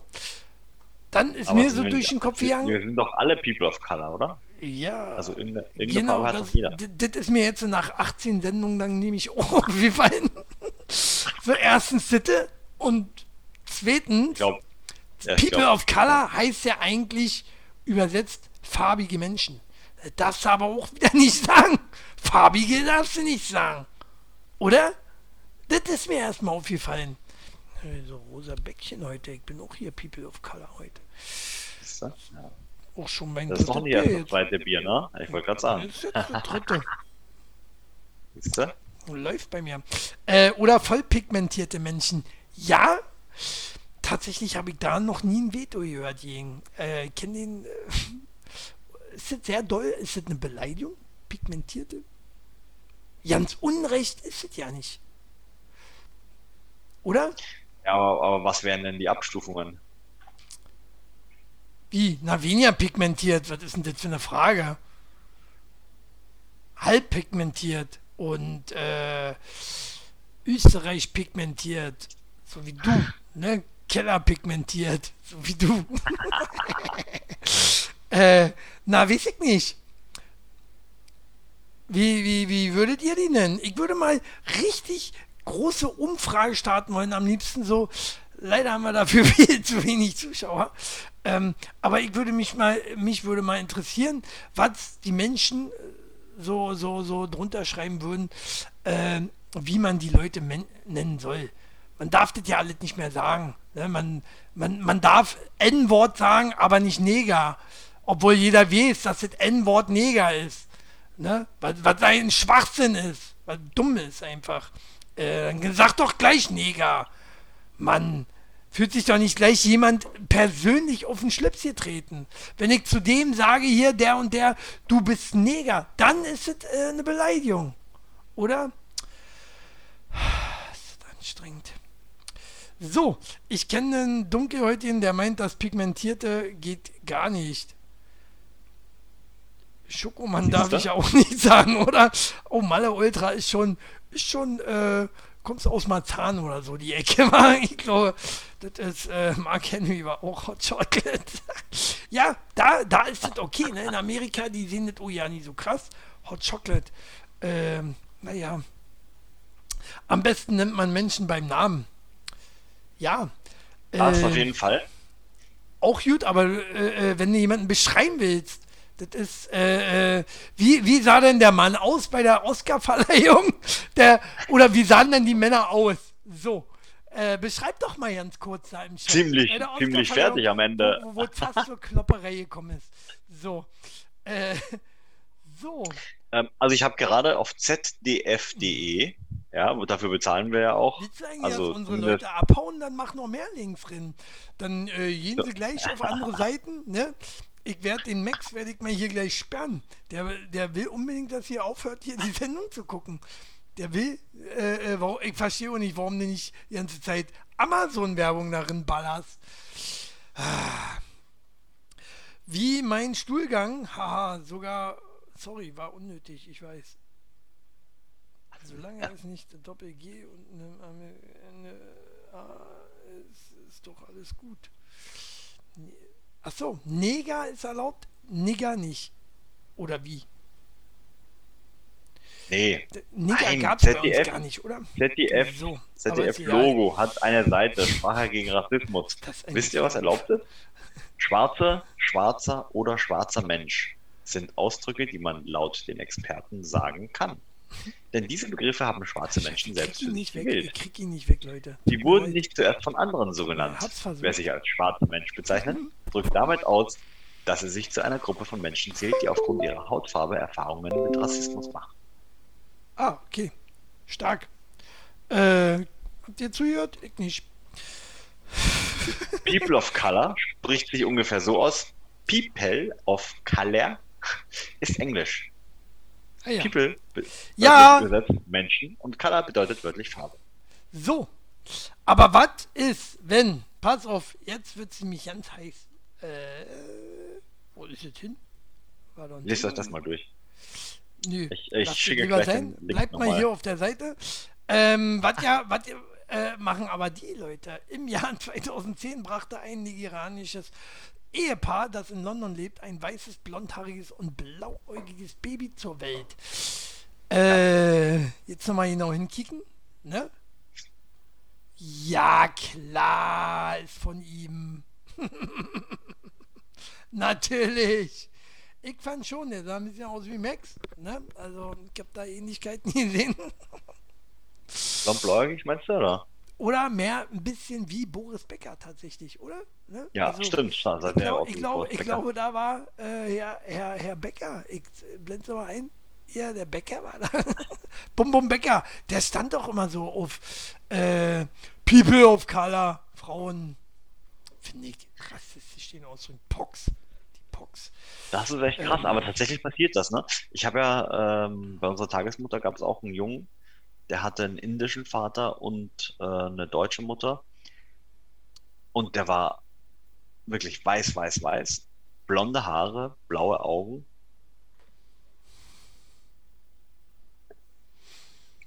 Dann ist Aber mir so durch den Kopf gegangen. wir sind doch alle People of Color, oder? Ja. Also irgendeine, irgendeine Genau, hat das, jeder. das ist mir jetzt nach 18 Sendungen dann nämlich aufgefallen. so erstens Sitte und zweitens, ich People glaub, of Color heißt ja eigentlich übersetzt farbige Menschen. Das darfst du aber auch wieder nicht sagen. Farbige darfst du nicht sagen. Oder? Das ist mir erstmal aufgefallen. Äh, So rosa Bäckchen heute. Ich bin auch hier People of Color heute. siehst du? Ja. Auch schon mein Das ist doch drittes nicht das zweite Bier, ne? Ich wollte gerade sagen. Das ist jetzt das dritte. Siehst du? Läuft bei mir. Äh, oder vollpigmentierte Menschen. Ja, tatsächlich habe ich da noch nie ein Veto gehört gegen. Äh, kenn den. Äh, ist das sehr doll? Ist das eine Beleidigung? Pigmentierte? Ganz Unrecht ist es ja nicht. Oder? Ja, aber, aber was wären denn die Abstufungen? Wie? Na, weniger pigmentiert. Was ist denn das für eine Frage? Halb pigmentiert und äh, Österreich pigmentiert. So wie du. Ne? Keller pigmentiert. So wie du. äh, na, weiß ich nicht. Wie, wie, wie würdet ihr die nennen? Ich würde mal richtig große Umfrage starten wollen. Am liebsten so. Leider haben wir dafür viel zu wenig Zuschauer. Ähm, aber ich würde mich mal, mich würde mal interessieren, was die Menschen äh, so, so, so drunter schreiben würden, ähm, wie man die Leute nennen soll. Man darf das ja alles nicht mehr sagen. Ne? Man, man, man darf N-Wort sagen, aber nicht Neger. Obwohl jeder weiß, dass das N-Wort Neger ist. Ne? Was, was ein Schwachsinn ist. Was dumm ist einfach. Äh, dann sag doch gleich Neger. Mann, fühlt sich doch nicht gleich jemand persönlich auf den Schlips getreten. Wenn ich zu dem sage, hier, der und der, du bist Neger, dann ist es äh, eine Beleidigung. Oder? Ist das anstrengend. So, ich kenne einen Dunkelhäutigen, der meint, das Pigmentierte geht gar nicht. Schokomann darf du? ich auch nicht sagen, oder? Oh, Malle Ultra ist schon, ist schon, äh, kommst aus Marzahn oder so, die Ecke war. Ich glaube, das ist, äh, Mark Henry war auch Hot Chocolate. ja, da, da ist das okay, ne? In Amerika, die sehen das, oh ja, nicht so krass. Hot Chocolate. Ähm, naja. Am besten nennt man Menschen beim Namen. Ja. Das äh, auf jeden Fall. auch gut, aber äh, äh, wenn du jemanden beschreiben willst, das ist, äh, äh, wie, wie sah denn der Mann aus bei der Oscarverleihung? Der, oder wie sahen denn die Männer aus? So, äh, beschreib doch mal ganz kurz da im Chat. Ziemlich- ziemlich fertig am Ende. Wo, wo, fast zur Klopperei gekommen ist. So, äh, so, Ähm, also ich habe gerade auf zdf.de, ja, dafür bezahlen wir ja auch. willst du eigentlich, Also dass unsere Leute abhauen, dann mach noch mehr Links drin. Dann äh, gehen sie gleich auf andere Seiten, ne? Ich werde den Max, werde ich mal hier gleich sperren. Der, der will unbedingt, dass ihr aufhört, hier die Sendung zu gucken. Der will, äh, äh, warum, ich verstehe auch nicht, warum du nicht die ganze Zeit Amazon-Werbung darin ballerst. Ah. Wie mein Stuhlgang, haha, sogar, sorry, war unnötig, ich weiß. Solange es nicht Doppel G und eine, eine, A ist, ist doch alles gut. Ne- Ach so, Neger ist erlaubt, Nigger nicht. Oder wie? Nee. Nigger gab es gar nicht, oder? ZDF, So, aber ZDF ist egal. Logo hat eine Seite, Sprache gegen Rassismus. Wisst ihr, was erlaubt ist? Schwarze, schwarzer oder schwarzer Mensch sind Ausdrücke, die man laut den Experten sagen kann. Denn diese Begriffe haben schwarze Menschen selbst für nicht sich weg. Ich gewählt. krieg ihn nicht weg, Leute. Die wurden nicht zuerst von anderen so genannt. Wer sich als schwarzer Mensch bezeichnet, drückt damit aus, dass er sich zu einer Gruppe von Menschen zählt, die aufgrund ihrer Hautfarbe Erfahrungen mit Rassismus machen. Ah, okay. Stark. Äh, habt ihr zugehört? Ich nicht. People of Color spricht sich ungefähr so aus. People of Color ist Englisch. Ah, ja. People Ja. übersetzt Menschen und Color bedeutet wörtlich Farbe. So. Aber was ist, wenn, pass auf, jetzt wird sie mich ganz heiß. Äh, wo ist es hin? Lest euch das mal durch. Nö, Ich- ich schicke gleich sein. Bleibt mal hier auf der Seite. Ähm, was ja, was äh, machen aber die Leute? Im Jahr 2010 brachte ein nigerianisches Ehepaar, das in London lebt, ein weißes, blondhaariges und blauäugiges Baby zur Welt. Äh, jetzt nochmal genau hinkicken, ne? Ja, klar, ist von ihm. Natürlich. Ich fand schon, der sah ein bisschen aus wie Max. Ne? Also, ich habe da Ähnlichkeiten gesehen. Blond-bläugig meinst du, oder? Oder mehr ein bisschen wie Boris Becker tatsächlich, oder? Ne? Ja, Also, stimmt. Da Ich, glaub, auch ich, glaub, ich glaube, da war äh, Herr, Herr, Herr Becker. Ich äh, blende mal ein. Ja, der Becker war da. Bum Bum Becker. Der stand doch immer so auf äh, People of Color, Frauen. Finde ich rassistisch den Ausdruck. Pox. Die Pox. Das ist echt krass, Ähm. aber tatsächlich passiert das, ne? Ich habe ja, ähm, bei unserer Tagesmutter gab es auch einen Jungen, der hatte einen indischen Vater und äh, eine deutsche Mutter. Und der war wirklich weiß, weiß, weiß. Blonde Haare, blaue Augen.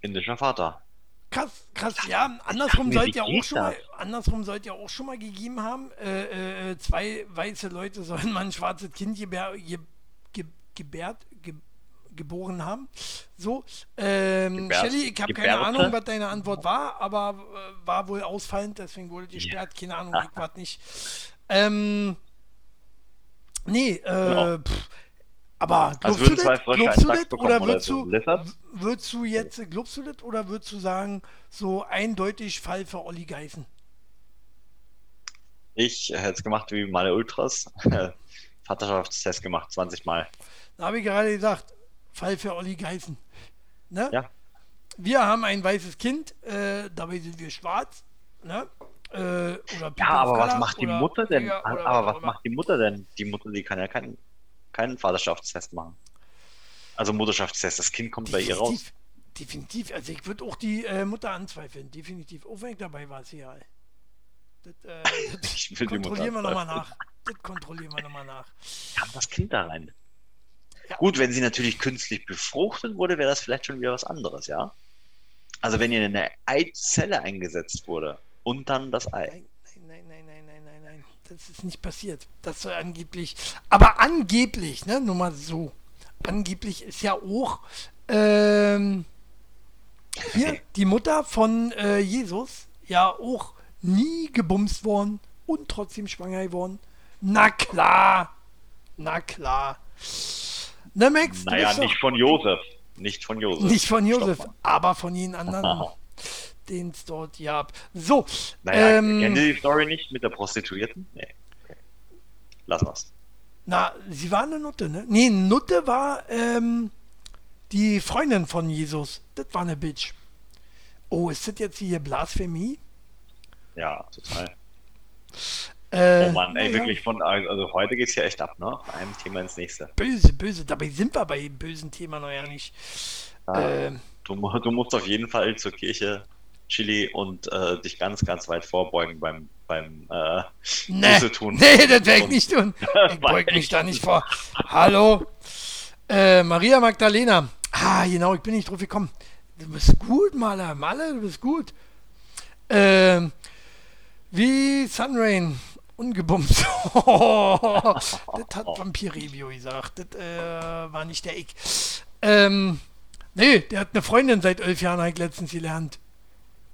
Indischer Vater. Krass, krass, ja, andersrum sollte ja auch schon mal, andersrum sollte ja auch schon mal gegeben haben, äh, äh, zwei weiße Leute sollen mal ein schwarzes Kind gebär, ge, ge, gebärt, ge, geboren haben. So, ähm, Shelly, ich habe keine? Ahnung, was deine Antwort war, aber äh, war wohl ausfallend, deswegen wurde gesperrt, keine Ahnung, ich war nicht. Ähm, nee, äh, Genau. pff, aber Also glaubst du das? Glaubst du das? Oder würdest du, Lizard? würdest du jetzt, glaubst du das oder würdest du sagen, so eindeutig Fall für Olli Geißen? Ich hätte es gemacht wie meine Ultras. Vaterschaftstest gemacht, 20 Mal. Da habe ich gerade gesagt, Fall für Olli Geißen. Ne? Ja. Wir haben ein weißes Kind, äh, dabei sind wir schwarz. Ne? Äh, oder Ja, aber was macht die oder Mutter denn? Neger oder Aber was macht die Mutter denn? Die Mutter, die kann ja keinen, keinen Vaterschaftstest machen. Also Mutterschaftstest, das Kind kommt bei ihr raus. Definitiv, definitiv. Also ich würde auch die äh, Mutter anzweifeln, definitiv. Auch wenn ich dabei war, ist egal. Das, äh, das kontrollieren wir nochmal nach. Das kontrollieren wir nochmal nach. Kam das Kind da rein? Gut, wenn sie natürlich künstlich befruchtet wurde, wäre das vielleicht schon wieder was anderes, ja? Also wenn ihr in eine Eizelle eingesetzt wurde und dann das Ei. Nein, nein, nein, nein, nein, nein, nein. Das ist nicht passiert. Das soll angeblich. Aber angeblich, ne? Nur mal so. Angeblich ist ja auch ähm, hier die Mutter von äh, Jesus ja auch nie gebumst worden und trotzdem schwanger geworden. Na klar. Na klar. Ne, Max? Naja, bist doch- nicht von Josef. Nicht von Josef. nicht von Josef, aber von jeden anderen, den es dort gab. So, Naja, ähm, kennt ihr die Story nicht mit der Prostituierten? Nee. Okay. Lassen wir's. Na, sie war eine Nutte, ne? Nee, Nutte war ähm, die Freundin von Jesus. Das war eine Bitch. Oh, ist das jetzt hier Blasphemie? Ja, total. Äh, Oh Mann, ey, naja, wirklich von, also heute geht's ja echt ab, ne? Von einem Thema ins nächste. Böse, böse. Dabei sind wir bei dem bösen Thema noch ja nicht. Ah. Ähm, Du, du musst auf jeden Fall zur Kirche, Chili, und äh, dich ganz, ganz weit vorbeugen beim, beim äh, nee, tun. nee, das werde ich nicht tun. Ich beug mich da nicht vor. Hallo? Äh, Maria Magdalena. Ah, genau, ich bin nicht drauf gekommen. Du bist gut, Maler. Maler, du bist gut. Ähm, wie Sunrain Ungebumst. Oh, das hat Vampir Review gesagt. Das äh, war nicht der Ich. Ähm, nee, der hat eine Freundin seit elf Jahren halt letztens gelernt.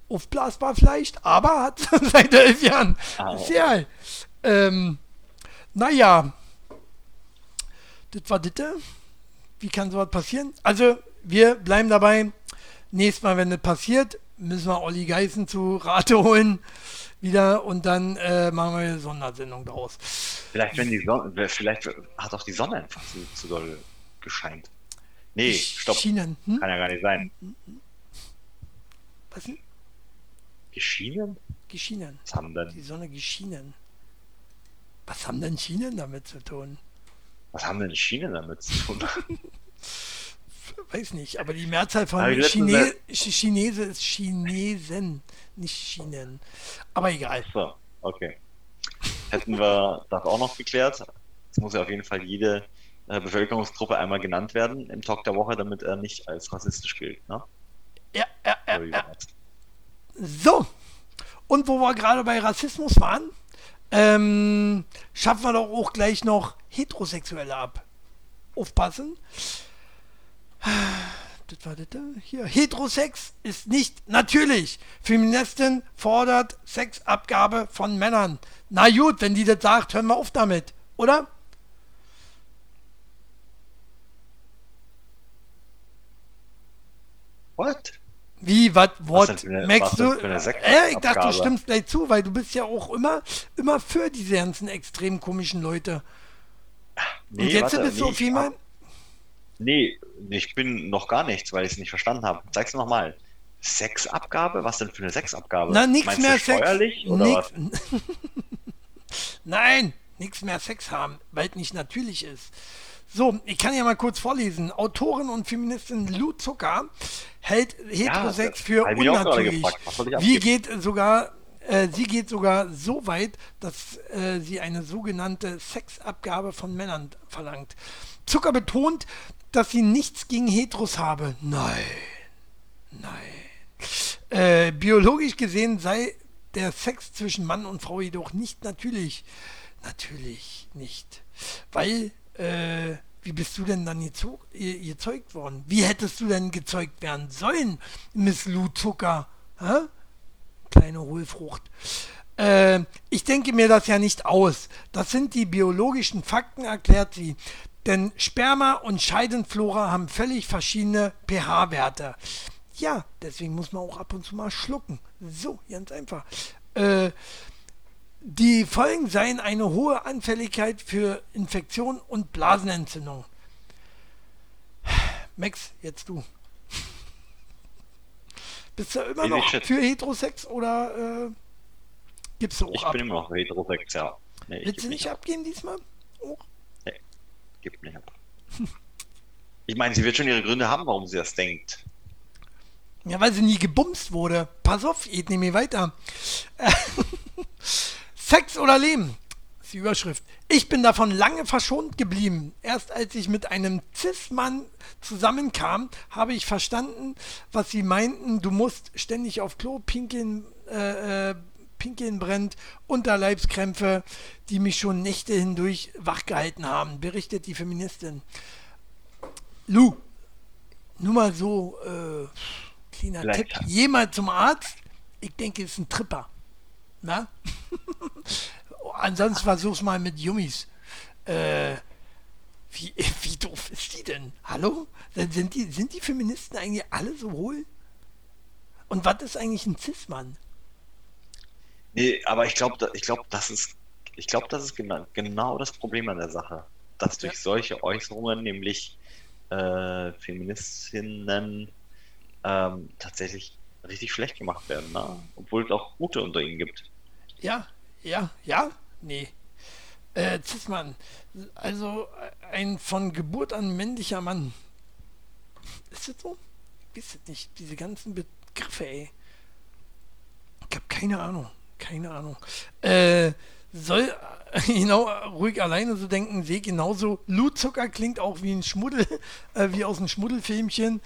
Aufblasbar vielleicht, aber hat seit elf Jahren. Ah. Sehr. Ähm, naja. Das war das. Wie kann sowas passieren? Also, wir bleiben dabei. Nächstes Mal, wenn das passiert, müssen wir Olli Geißen zu Rate holen wieder und dann äh, machen wir eine Sondersendung draus. Vielleicht, wenn die Sonne, vielleicht hat auch die Sonne einfach zu, zu doll gescheint. Nee, stopp. Schienen. Hm? Kann ja gar nicht sein. Was denn? Geschienen? Geschienen. Was haben denn, Die Sonne geschienen. Was haben denn Schienen damit zu tun? was haben denn Schienen damit zu tun? Weiß nicht, aber die Mehrzahl von Aber Chine Ch- Chinese ist Chinesen, nicht Schienen. Aber egal. So, okay. Hätten wir das auch noch geklärt. Es muss ja auf jeden Fall jede äh, Bevölkerungsgruppe einmal genannt werden im Talk der Woche, damit er nicht als rassistisch gilt. Ne? Ja, ja, ja, ja. So, und wo wir gerade bei Rassismus waren, ähm, schaffen wir doch auch gleich noch Heterosexuelle ab. Aufpassen. Das war das da. Hier. Heterosex ist nicht natürlich. Feministin fordert Sexabgabe von Männern. Na gut, wenn die das sagt, hören wir auf damit, oder? What? Wie, was, denn what? für eine- Merkst was du? Äh, ich dachte, du stimmst gleich zu, weil du bist ja auch immer, immer für diese ganzen extrem komischen Leute. Nee, Und jetzt warte, bist du nee, auf jemand? Nee, ich bin noch gar nichts, weil ich es nicht verstanden habe. Sag's nochmal. Sexabgabe? Was denn für eine Sexabgabe? Na, nichts mehr Sex. steuerlich oder Nix- was? Nein, nichts mehr Sex haben, weil es nicht natürlich ist. So, ich kann ja mal kurz vorlesen. Autorin und Feministin Lou Zucker hält Heterosex das für unnatürlich. Wie geht sogar, äh, sie geht sogar so weit, dass äh, sie eine sogenannte Sexabgabe von Männern verlangt. Zucker betont, dass sie nichts gegen Heteros habe. Nein, nein. Äh, biologisch gesehen sei der Sex zwischen Mann und Frau jedoch nicht natürlich. Natürlich nicht. Weil, äh, wie bist du denn dann gezeugt worden? Wie hättest du denn gezeugt werden sollen, Miss Lou Zucker? Hä? Kleine Hohlfrucht. Äh, ich denke mir das ja nicht aus. Das sind die biologischen Fakten, erklärt sie. Denn Sperma und Scheidenflora haben völlig verschiedene pH-Werte. Ja, deswegen muss man auch ab und zu mal schlucken. So, ganz einfach. Äh, die Folgen seien eine hohe Anfälligkeit für Infektion und Blasenentzündung. Max, jetzt du. Bist du immer noch für Heterosex oder äh, gibst du auch Ich ab? bin immer noch heterosex, ja. Nee, ich Willst du nicht ab. abgeben diesmal? Oh. Gib nicht ab. Ich meine, sie wird schon ihre Gründe haben, warum sie das denkt. Ja, weil sie nie gebumst wurde. Pass auf, geht nicht mehr weiter. Sex oder Leben? ist die Überschrift. Ich bin davon lange verschont geblieben. Erst als ich mit einem Cis-Mann zusammenkam, habe ich verstanden, was sie meinten. Du musst ständig auf Klo pinkeln, äh, äh, pinkeln brennt, Unterleibskrämpfe, die mich schon Nächte hindurch wachgehalten haben, berichtet die Feministin. Lu, nur mal so, äh, kleiner Vielleicht. Tipp. Jemand zum Arzt? Ich denke, es ist ein Tripper. Na? Ansonsten versuch's mal mit Yummis. Äh, wie, wie doof ist die denn? Hallo? Dann Sind die, sind die Feministen eigentlich alle so hohl? Und was ist eigentlich ein Cis-Mann? Nee, aber ich glaube, ich glaube, das ist, ich glaube, das ist genau, genau das Problem an der Sache. Dass durch solche Äußerungen nämlich äh, Feministinnen ähm, tatsächlich richtig schlecht gemacht werden, ne? Obwohl es auch gute unter ihnen gibt. Ja, ja, ja, nee. Äh, Cis-Mann, also ein von Geburt an männlicher Mann. Ist das so? Ich es nicht. Diese ganzen Begriffe, ey. Ich habe keine Ahnung. Keine Ahnung. Äh, soll äh, genau ruhig alleine so denken, sehe genauso. Blutzucker klingt auch wie ein Schmuddel, äh, wie aus einem Schmuddelfilmchen.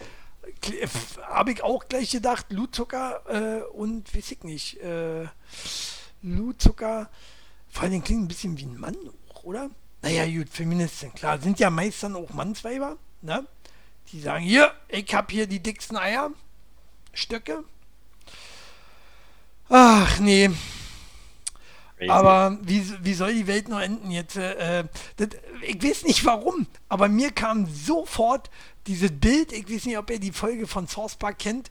Habe ich auch gleich gedacht, Blutzucker äh, und weiß ich nicht. Äh, Vor allem klingt ein bisschen wie ein Mann oder? Naja, gut, Feministin, klar, sind ja meist dann auch Mannsweiber, ne? Die sagen, hier, ich hab hier die dicksten Eier, Stöcke. Ach, nee. Crazy. Aber wie, wie soll die Welt noch enden jetzt? Äh, das, ich weiß nicht warum, aber mir kam sofort dieses Bild, ich weiß nicht, ob ihr die Folge von Source Park kennt,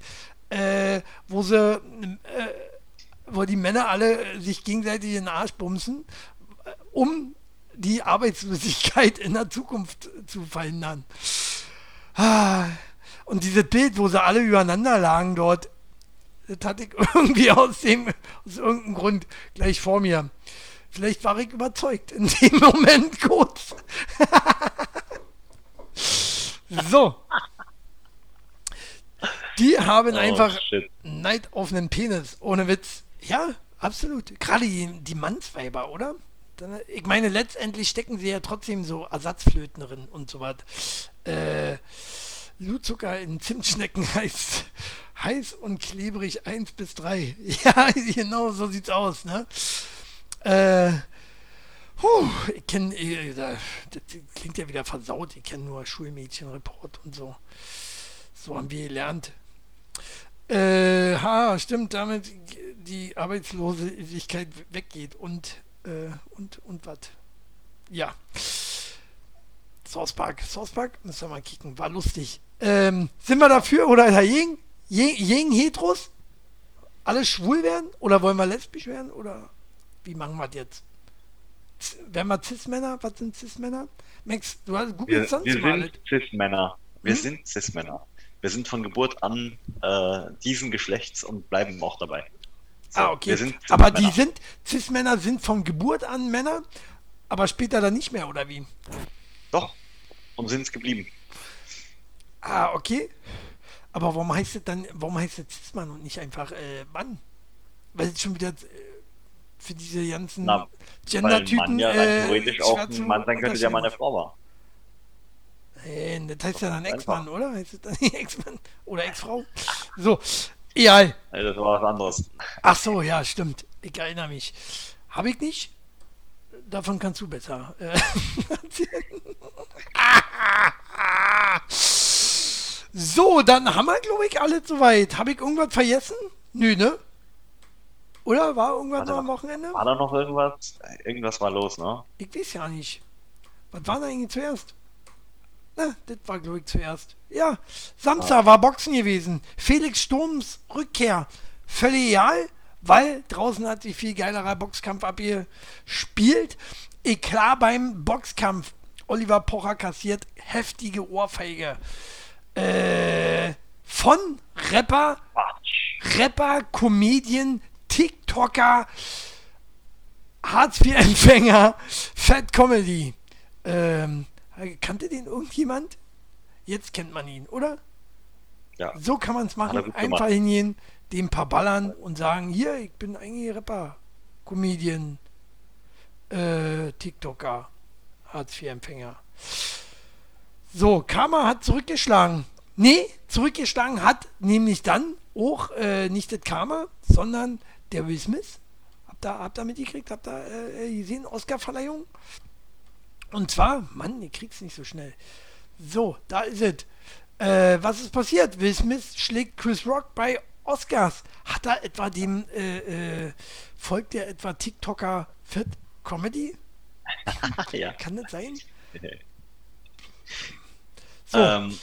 äh, wo sie, äh, wo die Männer alle sich gegenseitig in den Arsch bumsen, äh, um die Arbeitslosigkeit in der Zukunft zu verhindern. Ah, Und dieses Bild, wo sie alle übereinander lagen dort, das hatte ich irgendwie aus dem, aus irgendeinem Grund gleich vor mir. Vielleicht war ich überzeugt in dem Moment kurz. so. Die haben Oh, einfach shit. Neid auf einen Penis, ohne Witz. Ja, absolut. Gerade die, die Mannsweiber, oder? Ich meine, letztendlich stecken sie ja trotzdem so Ersatzflöten drin und so was. Äh, Blutzucker in Zimtschnecken heißt heiß und klebrig 1 bis 3. Ja, genau, so sieht's aus, ne? Äh, puh, ich kenne, äh, da- das klingt ja wieder versaut, ich kenne nur Schulmädchenreport und so. So haben wir gelernt. Äh, ha, stimmt, damit die Arbeitslosigkeit weggeht und, äh, und, und was. Ja. South Park, South Park, müssen wir mal kicken, war lustig. Ähm, sind wir dafür oder dagegen? Je- Gegen Heteros? Alle schwul werden? Oder wollen wir lesbisch werden? Oder wie machen wir das jetzt? Werden wir Cis-Männer? Was sind Cis-Männer? Max, du hast Wir, sonst wir mal. sind Cis-Männer. Wir Hm? sind Cis-Männer. Wir sind von Geburt an äh, diesen Geschlechts und bleiben auch dabei. So, ah, okay. Wir aber die sind, Cis-Männer sind von Geburt an Männer, aber später dann nicht mehr, oder wie? Doch. Und sind es geblieben. Ah, okay. Aber warum heißt es dann, warum heißt es Cis-Mann und nicht einfach äh, Mann? Weil es schon wieder äh, für diese ganzen Na, Gender-Typen Mann ja äh, theoretisch auch ein Mann sein könnte, der mal eine unterscheiden. Frau war. Äh, das heißt ja dann. Ex-Mann, oder? Heißt es dann Ex-Mann oder Ex-Frau? So, egal. Nee, Das war was anderes. Ach so, ja, stimmt. Ich erinnere mich. Habe ich nicht? Davon kannst du besser äh, erzählen. So, dann haben wir, glaube ich, alle soweit. Habe ich irgendwas vergessen? Nö, ne? Oder war irgendwas Warte noch am. Wochenende? War da noch irgendwas? Irgendwas war los, ne? Ich weiß ja nicht. Was war denn eigentlich zuerst? Na, das war, glaube ich, zuerst. Ja, Samstag war Boxen gewesen. Felix Sturms Rückkehr. Völlig egal, weil draußen hat sich viel geilerer Boxkampf abgespielt. Eklar beim Boxkampf. Oliver Pocher kassiert heftige Ohrfeige. Äh, von Rapper. Rapper, Comedian, TikToker, Hartz-IV-Empfänger, Fat Comedy. Ähm, kannte den irgendjemand? Jetzt kennt man ihn, oder? Ja. So kann man es machen. Einfach hingehen, dem ein paar ballern und sagen, hier, ich bin eigentlich Rapper, Comedian, äh, TikToker, Hartz-IV-Empfänger. So, Karma hat zurückgeschlagen. Nee, zurückgeschlagen hat nämlich dann auch äh, nicht das Karma, sondern der Will Smith. Habt ihr, habt ihr mitgekriegt? Habt ihr äh, gesehen? Oscar-Verleihung? Und zwar, Mann, ihr kriegt's nicht so schnell. So, da ist es. Äh, was ist passiert? Will Smith schlägt Chris Rock bei Oscars. Hat er etwa dem, äh, äh, folgt der etwa TikToker Fit Comedy? ja. Kann das sein? So, Ähm,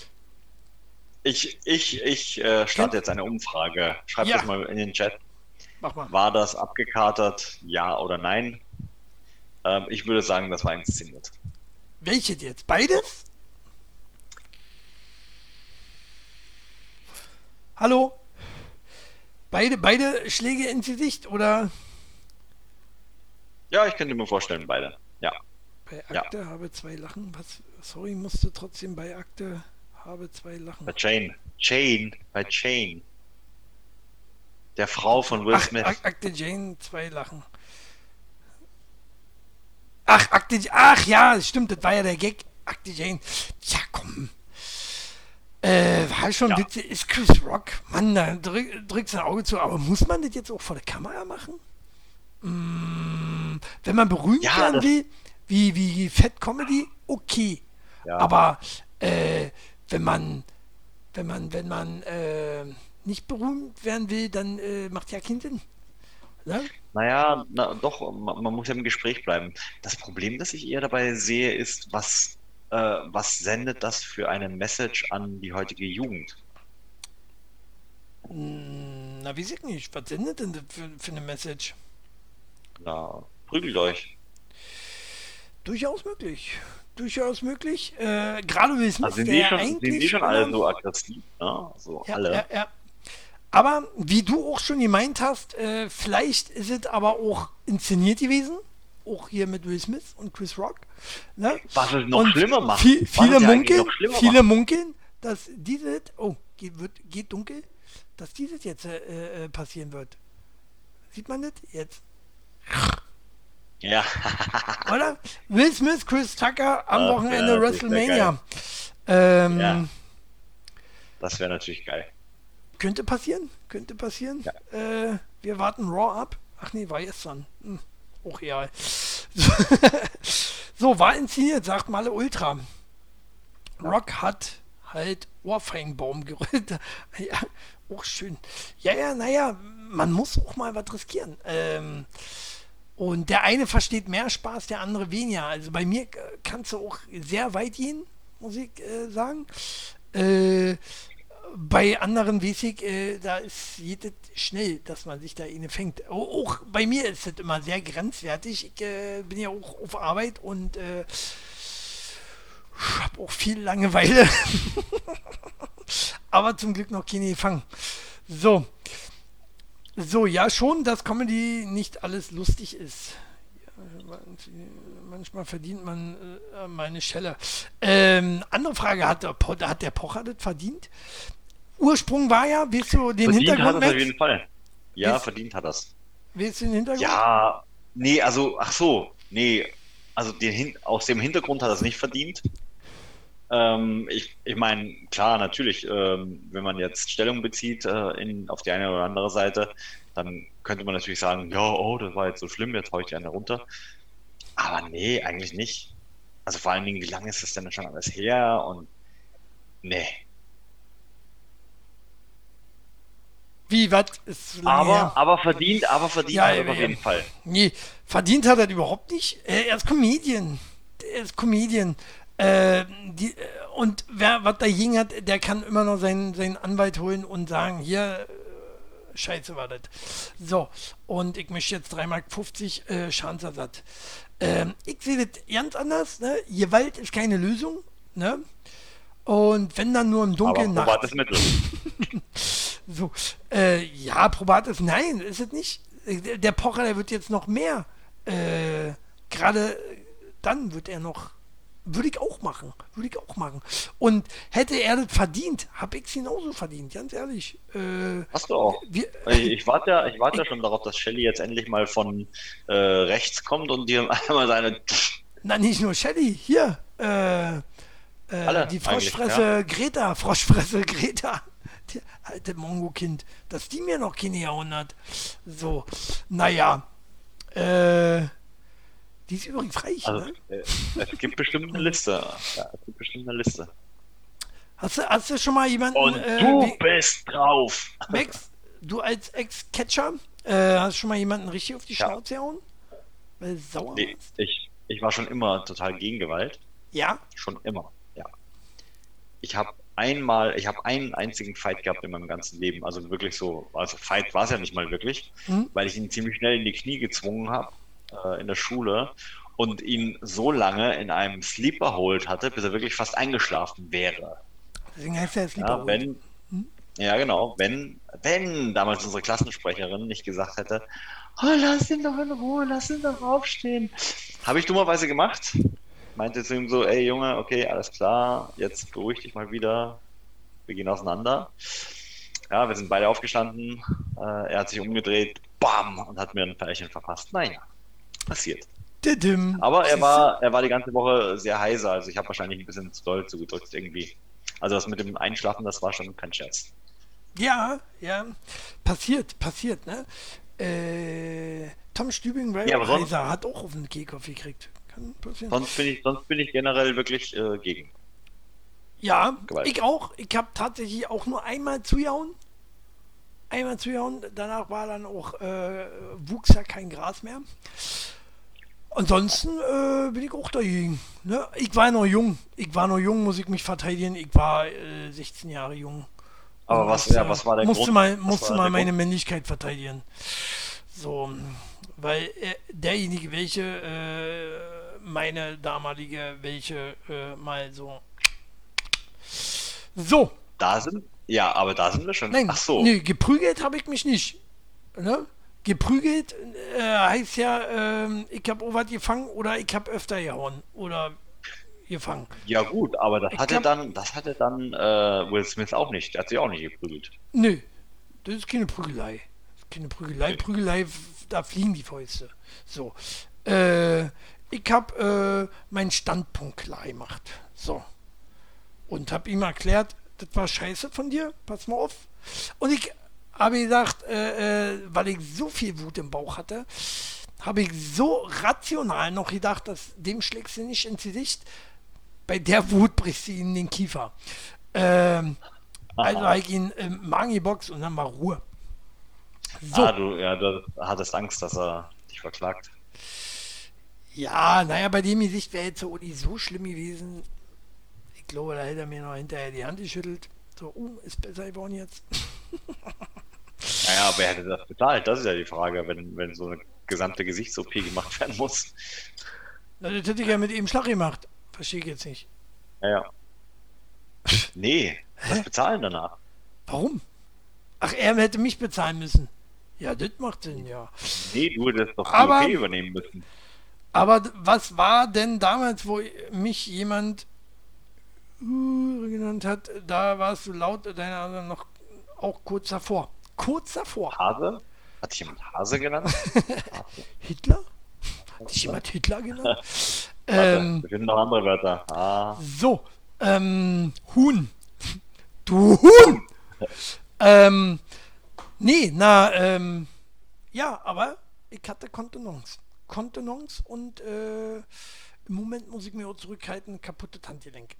ich ich, ich äh, starte Ja. jetzt eine Umfrage. Schreibt Ja. das mal in den Chat. mach mal. War das abgekatert? Ja oder nein? Ähm, ich würde sagen, das war inszeniert. Welches jetzt? Beides? Hallo? Beide, beide Schläge ins Gesicht oder Ja, ich könnte mir vorstellen, beide. Ja. bei Ja. Akte habe zwei Lachen? Was? Sorry, musste trotzdem bei Akte habe zwei Lachen. Bei Jane. Jane. Bei Jane. Der Frau von Will Ach, Smith. Ak Akte Jane, zwei Lachen. Ach, Akte, ach ja, stimmt, das war ja der Gag. Akte Jane. Ja, komm. Äh, war schon Ja. witzig. Ist Chris Rock. Mann, da drück, drückst ein Auge zu. Aber muss man das jetzt auch vor der Kamera machen? Mm, wenn man berühmt Ja, werden will, wie, wie Fat Comedy, okay. Ja. Aber äh, wenn man, wenn man, wenn man äh, nicht berühmt werden will, dann äh, macht ja keinen Sinn. Ne? Naja, na, doch, man, man muss ja im Gespräch bleiben. Das Problem, das ich eher dabei sehe, ist, was, äh, was sendet das für eine Message an die heutige Jugend? Na, weiß ich nicht. Was sendet denn das für, für eine Message? Na, prügelt euch. Durchaus möglich. Durchaus möglich. Äh, Gerade Will Smith, Also sind die schon, sind die schon alle immer- so aggressiv, ne? So Ja, alle. ja, ja. Aber wie du auch schon gemeint hast, äh, vielleicht ist es aber auch inszeniert gewesen. Auch hier mit Will Smith und Chris Rock. Ne? Was es noch Und schlimmer macht. Viel, viele munkeln, viele munkeln, dass dieses, oh, geht, wird, geht dunkel, dass dieses jetzt äh, äh, passieren wird. Sieht man das jetzt? Ja, Oder? Will Smith, Chris Tucker am Wochenende ja, WrestleMania. Ähm, Ja. das wäre natürlich geil. Könnte passieren, könnte passieren. Äh, wir warten Raw ab. Ach nee, war gestern. Hm, auch egal. so, war inszeniert, sagt Male Ultra. Rock hat halt Ohrfeigenbaum gerollt. ja, auch schön. Ja, ja, naja, man muss auch mal was riskieren. Ähm, und der eine versteht mehr Spaß, der andere weniger. Also bei mir äh, kannst du auch sehr weit gehen, muss ich äh, sagen. Äh, bei anderen weiß ich, äh, da ist jedes schnell, dass man sich da eine fängt. Au- Auch bei mir ist das immer sehr grenzwertig. Ich äh, bin ja auch auf Arbeit und äh, habe auch viel Langeweile. Aber zum Glück noch keine gefangen. So. So, ja, schon, dass Comedy nicht alles lustig ist. Ja, manchmal verdient man äh, mal eine Schelle. Ähm, andere Frage, hat der, Po- hat der Pocher das verdient? Ursprung war ja, weißt du den Verdient hat Hintergrund, das auf jeden Fall. Ja, Ist- verdient hat das. Weißt du den Hintergrund? Ja, nee, also, ach so, nee, also den aus dem Hintergrund hat er es nicht verdient. Ähm, ich ich meine, klar, natürlich, ähm, wenn man jetzt Stellung bezieht äh, in, auf die eine oder andere Seite, dann könnte man natürlich sagen, ja, oh, das war jetzt so schlimm, jetzt hau ich die eine runter. Aber nee, eigentlich nicht. Also vor allen Dingen, wie lange ist das denn schon alles her? Und nee. Wie, was Aber, her? aber verdient, aber verdient Ja, hat er ja, auf jeden Fall. Nee, verdient hat er überhaupt nicht. Er ist Comedian. Er ist Comedian. Äh, die, und wer was dagegen hat, der kann immer noch seinen, seinen Anwalt holen und sagen, hier, äh, scheiße war das. So, und ich möchte jetzt 3,50 Mark äh, Schadensersatz. Ähm, ich sehe das ganz anders. Ne? Gewalt ist keine Lösung. Ne? Und wenn dann nur im Aber Dunkeln nachts. probates Mittel. So, äh, ja, probates, nein, ist es nicht. Der Pocher, der wird jetzt noch mehr. Äh, Gerade dann wird er noch. Würde ich auch machen. Würde ich auch machen. Und hätte er das verdient, habe ich es genauso verdient, ganz ehrlich. Äh, Hast du auch. wir, Ich, ich warte ja, ich warte ja schon darauf, dass Shelly jetzt endlich mal von äh, rechts kommt und dir einmal seine. na, nicht nur Shelly, hier. Äh, äh, Alle die Froschfresse Greta, Froschfresse Greta. Die alte Mongo-Kind, dass die mir noch keine gehauen hat. So, naja. Äh, die ist übrigens reich, Also, ne? äh, es gibt bestimmt eine Liste. Ja, es gibt bestimmt eine Liste. Hast du, hast du schon mal jemanden, Und äh, du wie- bist drauf. Max, du als Ex-Catcher, äh, hast du schon mal jemanden richtig auf die Ja. Schnauze gehauen? Weil sauer Nee, ich, ich war schon immer total gegen Gewalt. Ja? Schon immer, ja. Ich habe einmal, ich habe einen einzigen Fight gehabt in meinem ganzen Leben. Also wirklich so, also Fight war es ja nicht mal wirklich, Hm? weil ich ihn ziemlich schnell in die Knie gezwungen habe äh, in der Schule und ihn so lange in einem Sleeper Hold hatte, bis er wirklich fast eingeschlafen wäre. Deswegen heißt er lieber Ja, wenn, ja genau, wenn, wenn damals unsere Klassensprecherin nicht gesagt hätte, oh, lass ihn doch in Ruhe, lass ihn doch aufstehen. Habe ich dummerweise gemacht. Meinte zu ihm so, ey Junge, okay, alles klar, jetzt beruhig dich mal wieder. Wir gehen auseinander. Ja, wir sind beide aufgestanden. Äh, er hat sich umgedreht, bam, und hat mir ein Pärchen verpasst. Naja, passiert. Aber er Siehste? war, er war die ganze Woche sehr heiser, also ich habe wahrscheinlich ein bisschen zu doll zugedrückt irgendwie. Also das mit dem Einschlafen, das war schon kein Scherz. Ja, ja. Passiert, passiert, ne? Äh, Tom Stübing, weil Ja, sonst- Heiser hat auch auf den Kehlkopf gekriegt. Kann passieren. Sonst bin ich, sonst bin ich generell wirklich äh, gegen. Ja, Gewalt. ich auch. Ich habe tatsächlich auch nur einmal zugehauen. Einmal zugehauen. Danach war dann auch, äh, wuchs ja kein Gras mehr. Ansonsten äh, bin ich auch dagegen. Ne? Ich war noch jung. Ich war noch jung, muss ich mich verteidigen. Ich war äh, 16 Jahre jung. Aber was, musste- ja, was war der musste Grund? Mal, musste mal meine Grund? Männlichkeit verteidigen. So, weil äh, derjenige, welche äh, meine damalige, welche äh, mal so. So, Da sind, ja, aber da sind wir schon. nein, Ach so. nee, geprügelt habe ich mich nicht. Ne? Geprügelt äh, heißt ja, ähm, ich habe was gefangen oder ich habe öfter gehauen oder gefangen. Ja gut, aber das Ich hatte glaub- dann, das hatte dann äh, Will Smith auch nicht. Der hat sich auch nicht geprügelt. Nö, das ist keine Prügelei. Das ist keine Prügelei. Prügelei, da fliegen die Fäuste. So. Äh, ich habe äh, meinen Standpunkt klar gemacht. So. Und habe ihm erklärt, das war scheiße von dir, pass mal auf. Und ich habe gesagt, äh, äh, weil ich so viel Wut im Bauch hatte, habe ich so rational noch gedacht, dass dem schlägst du nicht ins Gesicht. Bei der Wut brichst du ihm in den Kiefer. Ähm, also habe ich ihn im Magen geboxt und dann war Ruhe. So, Ah, du, ja, du hattest Angst, dass er dich verklagt. ja, naja, bei dem Gesicht wäre jetzt so nicht so schlimm gewesen. Ich glaube, da hätte er mir noch hinterher die Hand geschüttelt. So, uh, ist besser geworden jetzt. Naja, wer hätte das bezahlt? Das ist ja die Frage, wenn, wenn so eine gesamte Gesichts-OP gemacht werden muss. Na, das hätte ich ja mit ihm Schlag gemacht. Verstehe ich jetzt nicht. Naja. Nee, was bezahlen danach? Warum? Ach, er hätte mich bezahlen müssen. Ja, das macht Sinn, ja. Nee, du hättest doch die Aber- OP übernehmen müssen. Aber was war denn damals, wo mich jemand uh, genannt hat, da warst du laut deiner noch auch kurz davor. Kurz davor. Hase? Hat jemand Hase genannt? Hitler? Hat dich jemand Hitler genannt? Warte, ähm, wir finden noch andere Wörter. Ah, so, ähm, Huhn. Du Huhn! ähm, nee, na, ähm, ja, aber ich hatte Kontenance. Kontenance und äh, im Moment muss ich mir auch zurückhalten, kaputtes Handgelenk.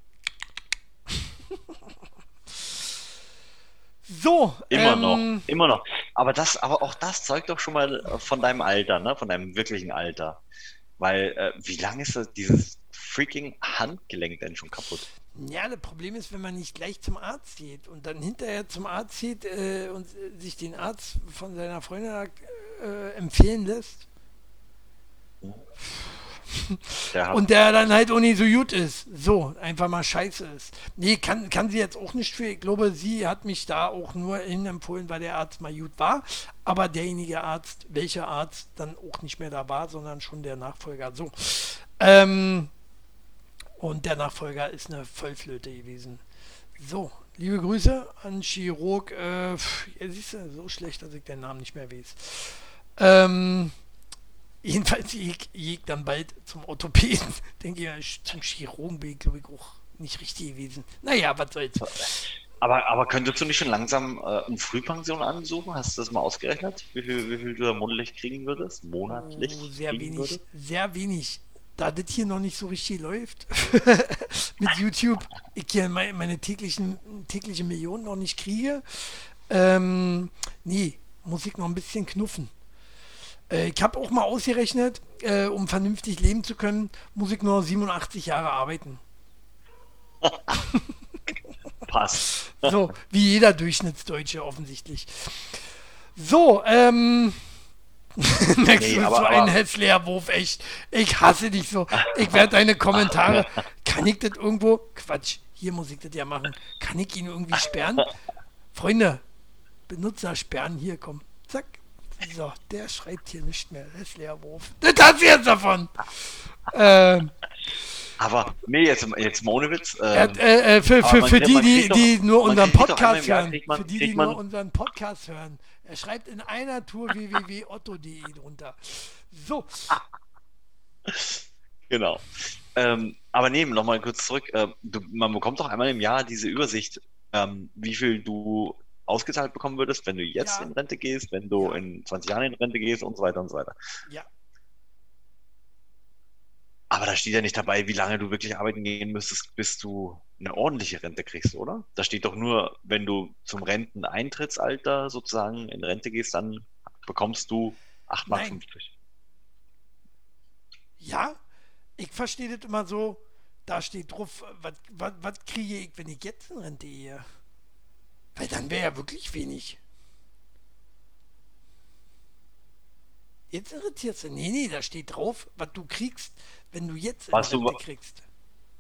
So, immer ähm, noch, immer noch. Aber das, aber auch das zeugt doch schon mal äh, von deinem Alter, ne? Von deinem wirklichen Alter. Weil, äh, wie lange ist das, dieses freaking Handgelenk denn schon kaputt? Ja, das Problem ist, wenn man nicht gleich zum Arzt geht und dann hinterher zum Arzt geht äh, und äh, sich den Arzt von seiner Freundin äh, empfehlen lässt Der hat, und der dann halt auch nicht so gut ist. So, einfach mal scheiße ist. Nee, kann, kann sie jetzt auch nicht für. Ich glaube, sie hat mich da auch nur hin empfohlen, weil der Arzt mal gut war. Aber derjenige Arzt, welcher Arzt dann auch nicht mehr da war, sondern schon der Nachfolger. So. Ähm, und der Nachfolger ist eine Vollflöte gewesen. So, liebe Grüße an Chirurg. Äh, pff, ja, siehst du, so schlecht, dass ich den Namen nicht mehr weiß. Ähm, jedenfalls ich, dann bald zum Orthopäden. Denke ich, zum Chirurgen bin ich, glaube ich, auch nicht richtig gewesen. Naja, was soll's. aber, aber könntest du nicht schon langsam äh, eine Frühpension ansuchen? Hast du das mal ausgerechnet? Wie viel, wie viel du da monatlich kriegen würdest? Monatlich? Oh, sehr wenig, würdest? sehr wenig. Da das hier noch nicht so richtig läuft mit YouTube, ich hier meine, meine täglichen, tägliche Millionen noch nicht kriege, ähm, nee, muss ich noch ein bisschen knuffen. Äh, ich habe auch mal ausgerechnet, äh, um vernünftig leben zu können, muss ich nur 87 Jahre arbeiten. Passt. So, wie jeder Durchschnittsdeutsche offensichtlich. So, ähm. Max, Nee, du bist so ein hässlicher Wurf, echt. Ich hasse dich so. Ich werde deine Kommentare. Kann ich das irgendwo? Quatsch, hier muss ich das ja machen. Kann ich ihn irgendwie sperren? Freunde, Benutzer sperren, hier, komm. Zack. So, der schreibt hier nicht mehr. Hässlicher Wurf. Das hat sie jetzt davon. Ähm, Aber, nee, jetzt, jetzt mal ohne Witz. Er Ähm, äh, äh, für, für, für die, die, kriegt doch- die nur unseren Podcast hören, man- für die, die nur unseren Podcast hören, er schreibt in einer Tour www.otto.de drunter. So, Genau. Ähm, aber nee, nochmal kurz zurück. Ähm, du, man bekommt doch einmal im Jahr diese Übersicht, ähm, wie viel du ausgezahlt bekommen würdest, wenn du jetzt Ja. in Rente gehst, wenn du Ja. in 20 Jahren in Rente gehst und so weiter und so weiter. Ja. Aber da steht ja nicht dabei, wie lange du wirklich arbeiten gehen müsstest, bis du eine ordentliche Rente kriegst, oder? Da steht doch nur, wenn du zum Renteneintrittsalter sozusagen in Rente gehst, dann bekommst du 8,50 Mark. Ja, ich verstehe das immer so, da steht drauf, was, was, was kriege ich, wenn ich jetzt in Rente gehe? Weil dann wäre ja wirklich wenig. Jetzt irritierst du. Nee, nee, da steht drauf, was du kriegst, wenn du jetzt in Was du- Rente kriegst.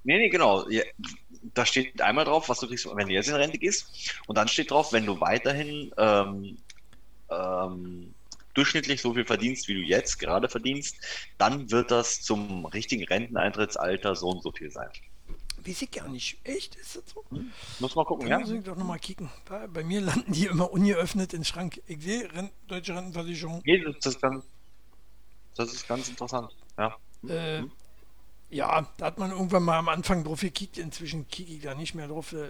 Nee, nee, genau. Ja, da steht einmal drauf, was du kriegst, wenn du jetzt in Rente gehst. Und dann steht drauf, wenn du weiterhin ähm, ähm, durchschnittlich so viel verdienst, wie du jetzt gerade verdienst, dann wird das zum richtigen Renteneintrittsalter so und so viel sein. Weiß ich gar nicht. Echt? Ist das so? Muss mal gucken, Da ja? muss ich doch nochmal kicken. Bei, bei mir landen die immer ungeöffnet in den Schrank. Ich sehe Rent Deutsche Rentenversicherung. Nee, das, ist ganz, das ist ganz interessant. Ja. Äh, ja, da hat man irgendwann mal am Anfang drauf gekickt. Inzwischen kicke ich da nicht mehr drauf. Äh,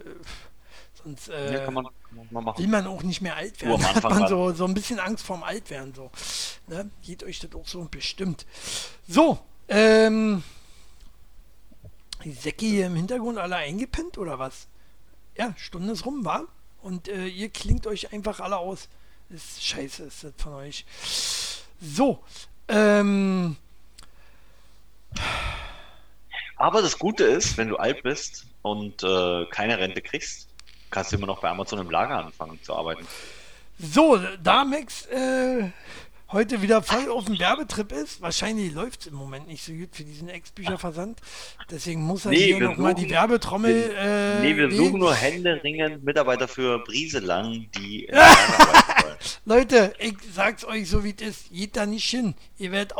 sonst äh, Ja, kann man, kann man will man auch nicht mehr alt werden. Da hat man so, so ein bisschen Angst vorm Altwerden. So. Ne? Geht euch das auch so bestimmt. So, ähm. Die Säcke hier im Hintergrund alle eingepennt oder was? Ja, Stunde ist rum, war? Und äh, ihr klingt euch einfach alle aus. Ist scheiße, ist das von euch. So, ähm. Aber das Gute ist, wenn du alt bist und äh, keine Rente kriegst, kannst du immer noch bei Amazon im Lager anfangen zu arbeiten. So, da Max äh, heute wieder voll auf dem Werbetrip ist, wahrscheinlich läuft es im Moment nicht so gut für diesen Ex-Bücherversand. Deswegen muss er Nee, hier wir nochmal die suchen- Werbetrommel. äh, nee, wir suchen nur händeringend Mitarbeiter für Brieselang, die. Leute, ich sag's euch so wie es ist, geht da nicht hin. Ihr werdet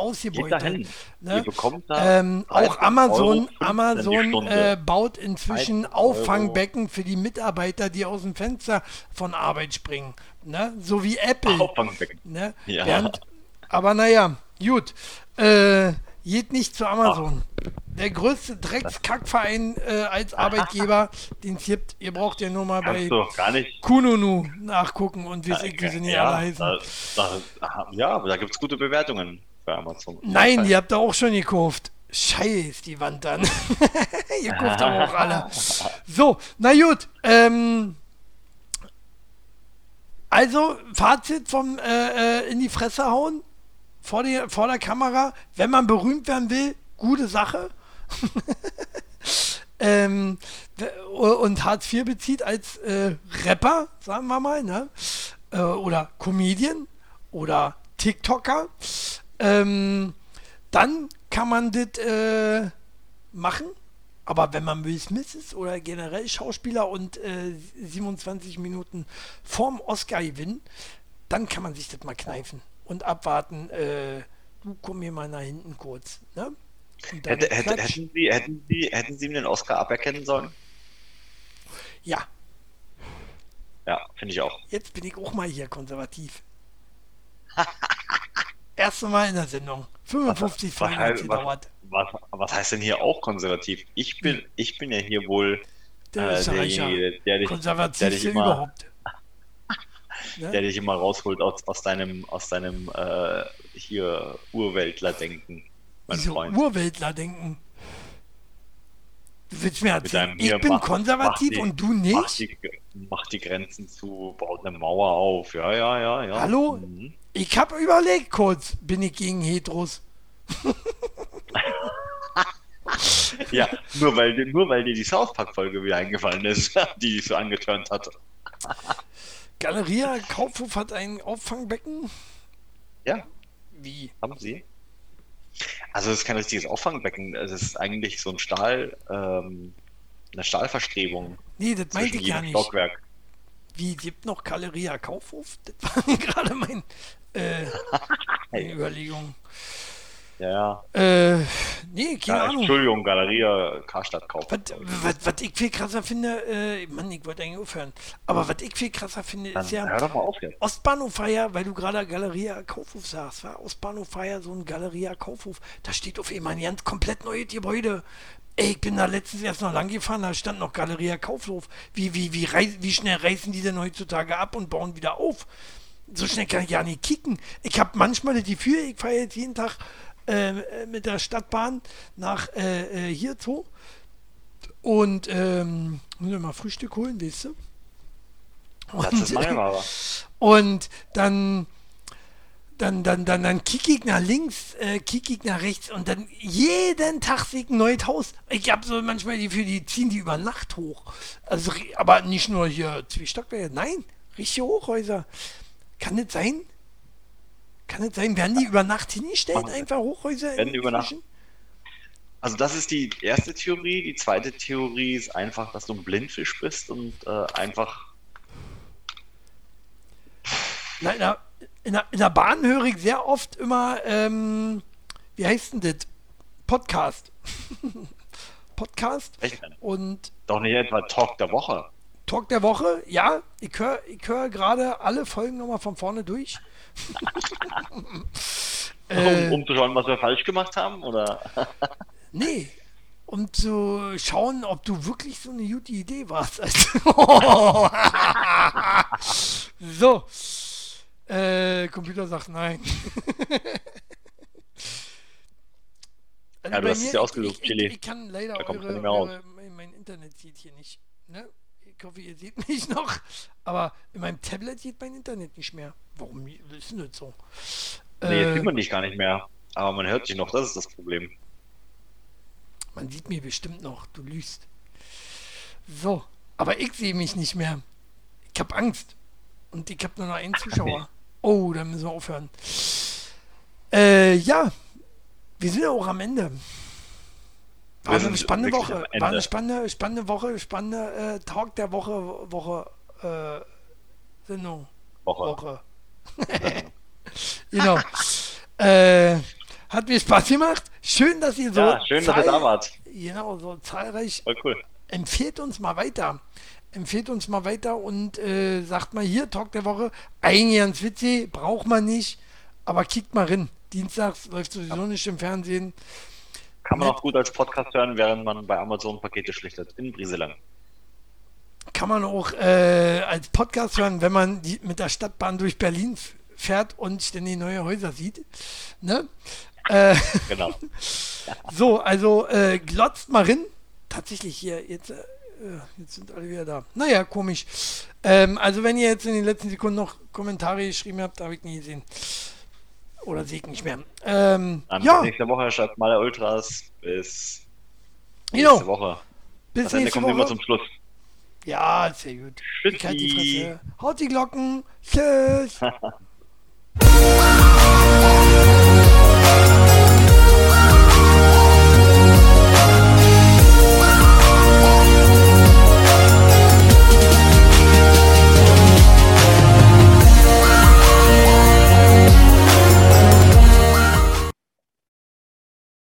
dahin. Ne? Ihr bekommt da Ähm, 30 auch Amazon, Euro 15 die Amazon äh, baut inzwischen 30 Euro. Auffangbecken für die Mitarbeiter, die aus dem Fenster von Arbeit springen. Ne? So wie Apple. Ne? Ja. Während, aber naja, gut. Äh, geht nicht zu Amazon. Der größte Dreckskackverein äh, als Arbeitgeber, den es gibt. Ihr braucht ja nur mal bei Kannst nicht. Kununu nachgucken und wie sie, wie sie nicht alle Ja, heißen. da, da, ja, aber da gibt es gute Bewertungen bei Amazon. Nein, die habt ihr auch schon gekauft. Scheiß die Wand dann. ihr kauft aber auch alle. So, na gut. Ähm, also, Fazit vom äh, äh, in die Fresse hauen vor, die, vor der Kamera. Wenn man berühmt werden will, gute Sache. ähm, und Hartz IV bezieht als äh, Rapper, sagen wir mal, ne? Äh, oder Comedian oder TikToker. Ähm, dann kann man das äh, machen. Aber wenn man Will Smith ist oder generell Schauspieler und äh, 27 Minuten vorm Oscar gewinnen, dann kann man sich das mal kneifen und abwarten. Äh, du komm hier mal nach hinten kurz. Ne? Hätte, hätte, hätten, Sie, hätten, Sie, hätten Sie ihm den Oscar aberkennen sollen? Ja, Ja, finde ich auch. jetzt bin ich auch mal hier konservativ. Erste Mal in der Sendung. 55 Was, Folgen hat sie was, was, heißt denn hier auch konservativ? Ich bin, ich bin ja hier wohl Der äh, derjenige, der dich, der Konservativste dich immer, überhaupt. der dich immer rausholt aus, aus deinem, aus deinem äh, hier Urweltler-Denken, mein Wieso Freund. Urweltler denken? Du willst mir erzählen, ich bin mach- konservativ mach die- und du Mach nicht? die, mach die Grenzen zu, baut eine Mauer auf. Ja, ja, ja, ja. Hallo? Mhm. Ich habe überlegt kurz, bin ich gegen Heteros? Ja, nur weil, dir- nur weil dir die South Park-Folge wieder eingefallen ist, die dich so angeturnt hat. Galeria Kaufhof hat ein Auffangbecken? Ja, Wie? haben sie. Also es ist kein richtiges Auffangbecken, es ist eigentlich so ein Stahl, ähm, eine Stahlverstrebung Nee, das meinte ich ja nicht. Stockwerk. Wie, gibt noch Galeria Kaufhof? Das war gerade mein, äh, meine Überlegung. Ja, ja. Äh, nee, keine ja Ahnung. Entschuldigung, Galeria Karstadt Kauf. Was, was, was ich viel krasser finde, äh, Mann, ich wollte eigentlich aufhören, aber was ich viel krasser finde, Dann ist ja, hör doch mal auf jetzt. Ostbahnhof war ja, weil du gerade Galeria Kaufhof sagst, war Ostbahnhof ja so ein Galeria Kaufhof. Da steht auf einmal ein ganz komplett neues Gebäude Ey, ich bin da letztens erst noch lang gefahren, da stand noch Galeria Kaufhof. Wie, wie, wie, reiß, wie schnell reißen die denn heutzutage ab und bauen wieder auf? So schnell kann ich ja nicht kicken. Ich habe manchmal das Gefühl, ich fahre jetzt jeden Tag äh, mit der Stadtbahn nach äh, äh hier zu und ähm, muss ich mal Frühstück holen, weißt du? Und, das ist mein und dann dann, dann, dann, dann kicke ich nach links, äh, kicke ich nach rechts und dann jeden Tag sehe ich ein neues Haus. Ich habe so manchmal die für die ziehen die über Nacht hoch. Also, aber nicht nur hier zwei Stockwerke, nein, richtige Hochhäuser. Kann das sein? Kann das sein? Werden die über Nacht hingestellt, einfach Hochhäuser? Werden über Nacht. Also das ist die erste Theorie. Die zweite Theorie ist einfach, dass du ein Blindfisch bist und äh, einfach. Nein, na, in der, in der Bahn höre ich sehr oft immer, ähm, wie heißt denn das? Podcast. Podcast. Echt? Und Doch nicht etwa Talk der Woche. Talk der Woche, ja. Ich höre ich hör gerade alle Folgen nochmal von vorne durch. Äh, um, um, zu schauen, was wir falsch gemacht haben, oder? nee, um zu schauen, ob du wirklich so eine gute Idee warst. so. Äh, Computer sagt nein. also ja, du hast es ja ausgesucht, Chili. Ich, ich, kann leider da eure, eure, mein Internet sieht hier nicht. Ne? Ich hoffe, ihr seht mich noch. Aber in meinem Tablet sieht mein Internet nicht mehr. Warum ist denn das so? Nee, jetzt äh, sieht man dich gar nicht mehr. Aber man hört dich noch, das ist das Problem. Man sieht mir bestimmt noch, du lügst. So, aber ich sehe mich nicht mehr. Ich habe Angst. Und ich habe nur noch einen Zuschauer. Oh, da müssen wir aufhören. Äh, ja, wir sind ja auch am Ende. War eine spannende Woche. War eine spannende, spannende Woche, spannende äh, Tag der Woche, Woche, äh, Sendung. Woche. Woche. genau. äh, hat mir Spaß gemacht. Schön, dass ihr so. Ja, schön, dass ihr da wart. Genau, so zahlreich. Voll cool. Empfehlt uns mal weiter empfehlt uns mal weiter und äh, sagt mal hier, Talk der Woche, eigentlich ganz witzig, braucht man nicht, aber kickt mal rein. Dienstags läuft sowieso ja. nicht im Fernsehen. Kann man auch gut als Podcast hören, während man bei Amazon Pakete schlichtet, in Brieselang. Kann man auch äh, als Podcast hören, wenn man die, mit der Stadtbahn durch Berlin fährt und ständig neue Häuser sieht. Ne? Äh, genau. so, also äh, glotzt mal rein. Tatsächlich hier jetzt äh, jetzt sind alle wieder da. Naja, komisch. Ähm, also wenn ihr jetzt in den letzten Sekunden noch Kommentare geschrieben habt, habe ich nie gesehen. Oder ich nicht mehr. Ähm, Dann ja. nächste Woche statt Maler Ultras bis genau. nächste Woche. Bis das Ende kommt Woche. immer zum Schluss. Ja, sehr gut. Tschüssi. Haut die Glocken. Tschüss.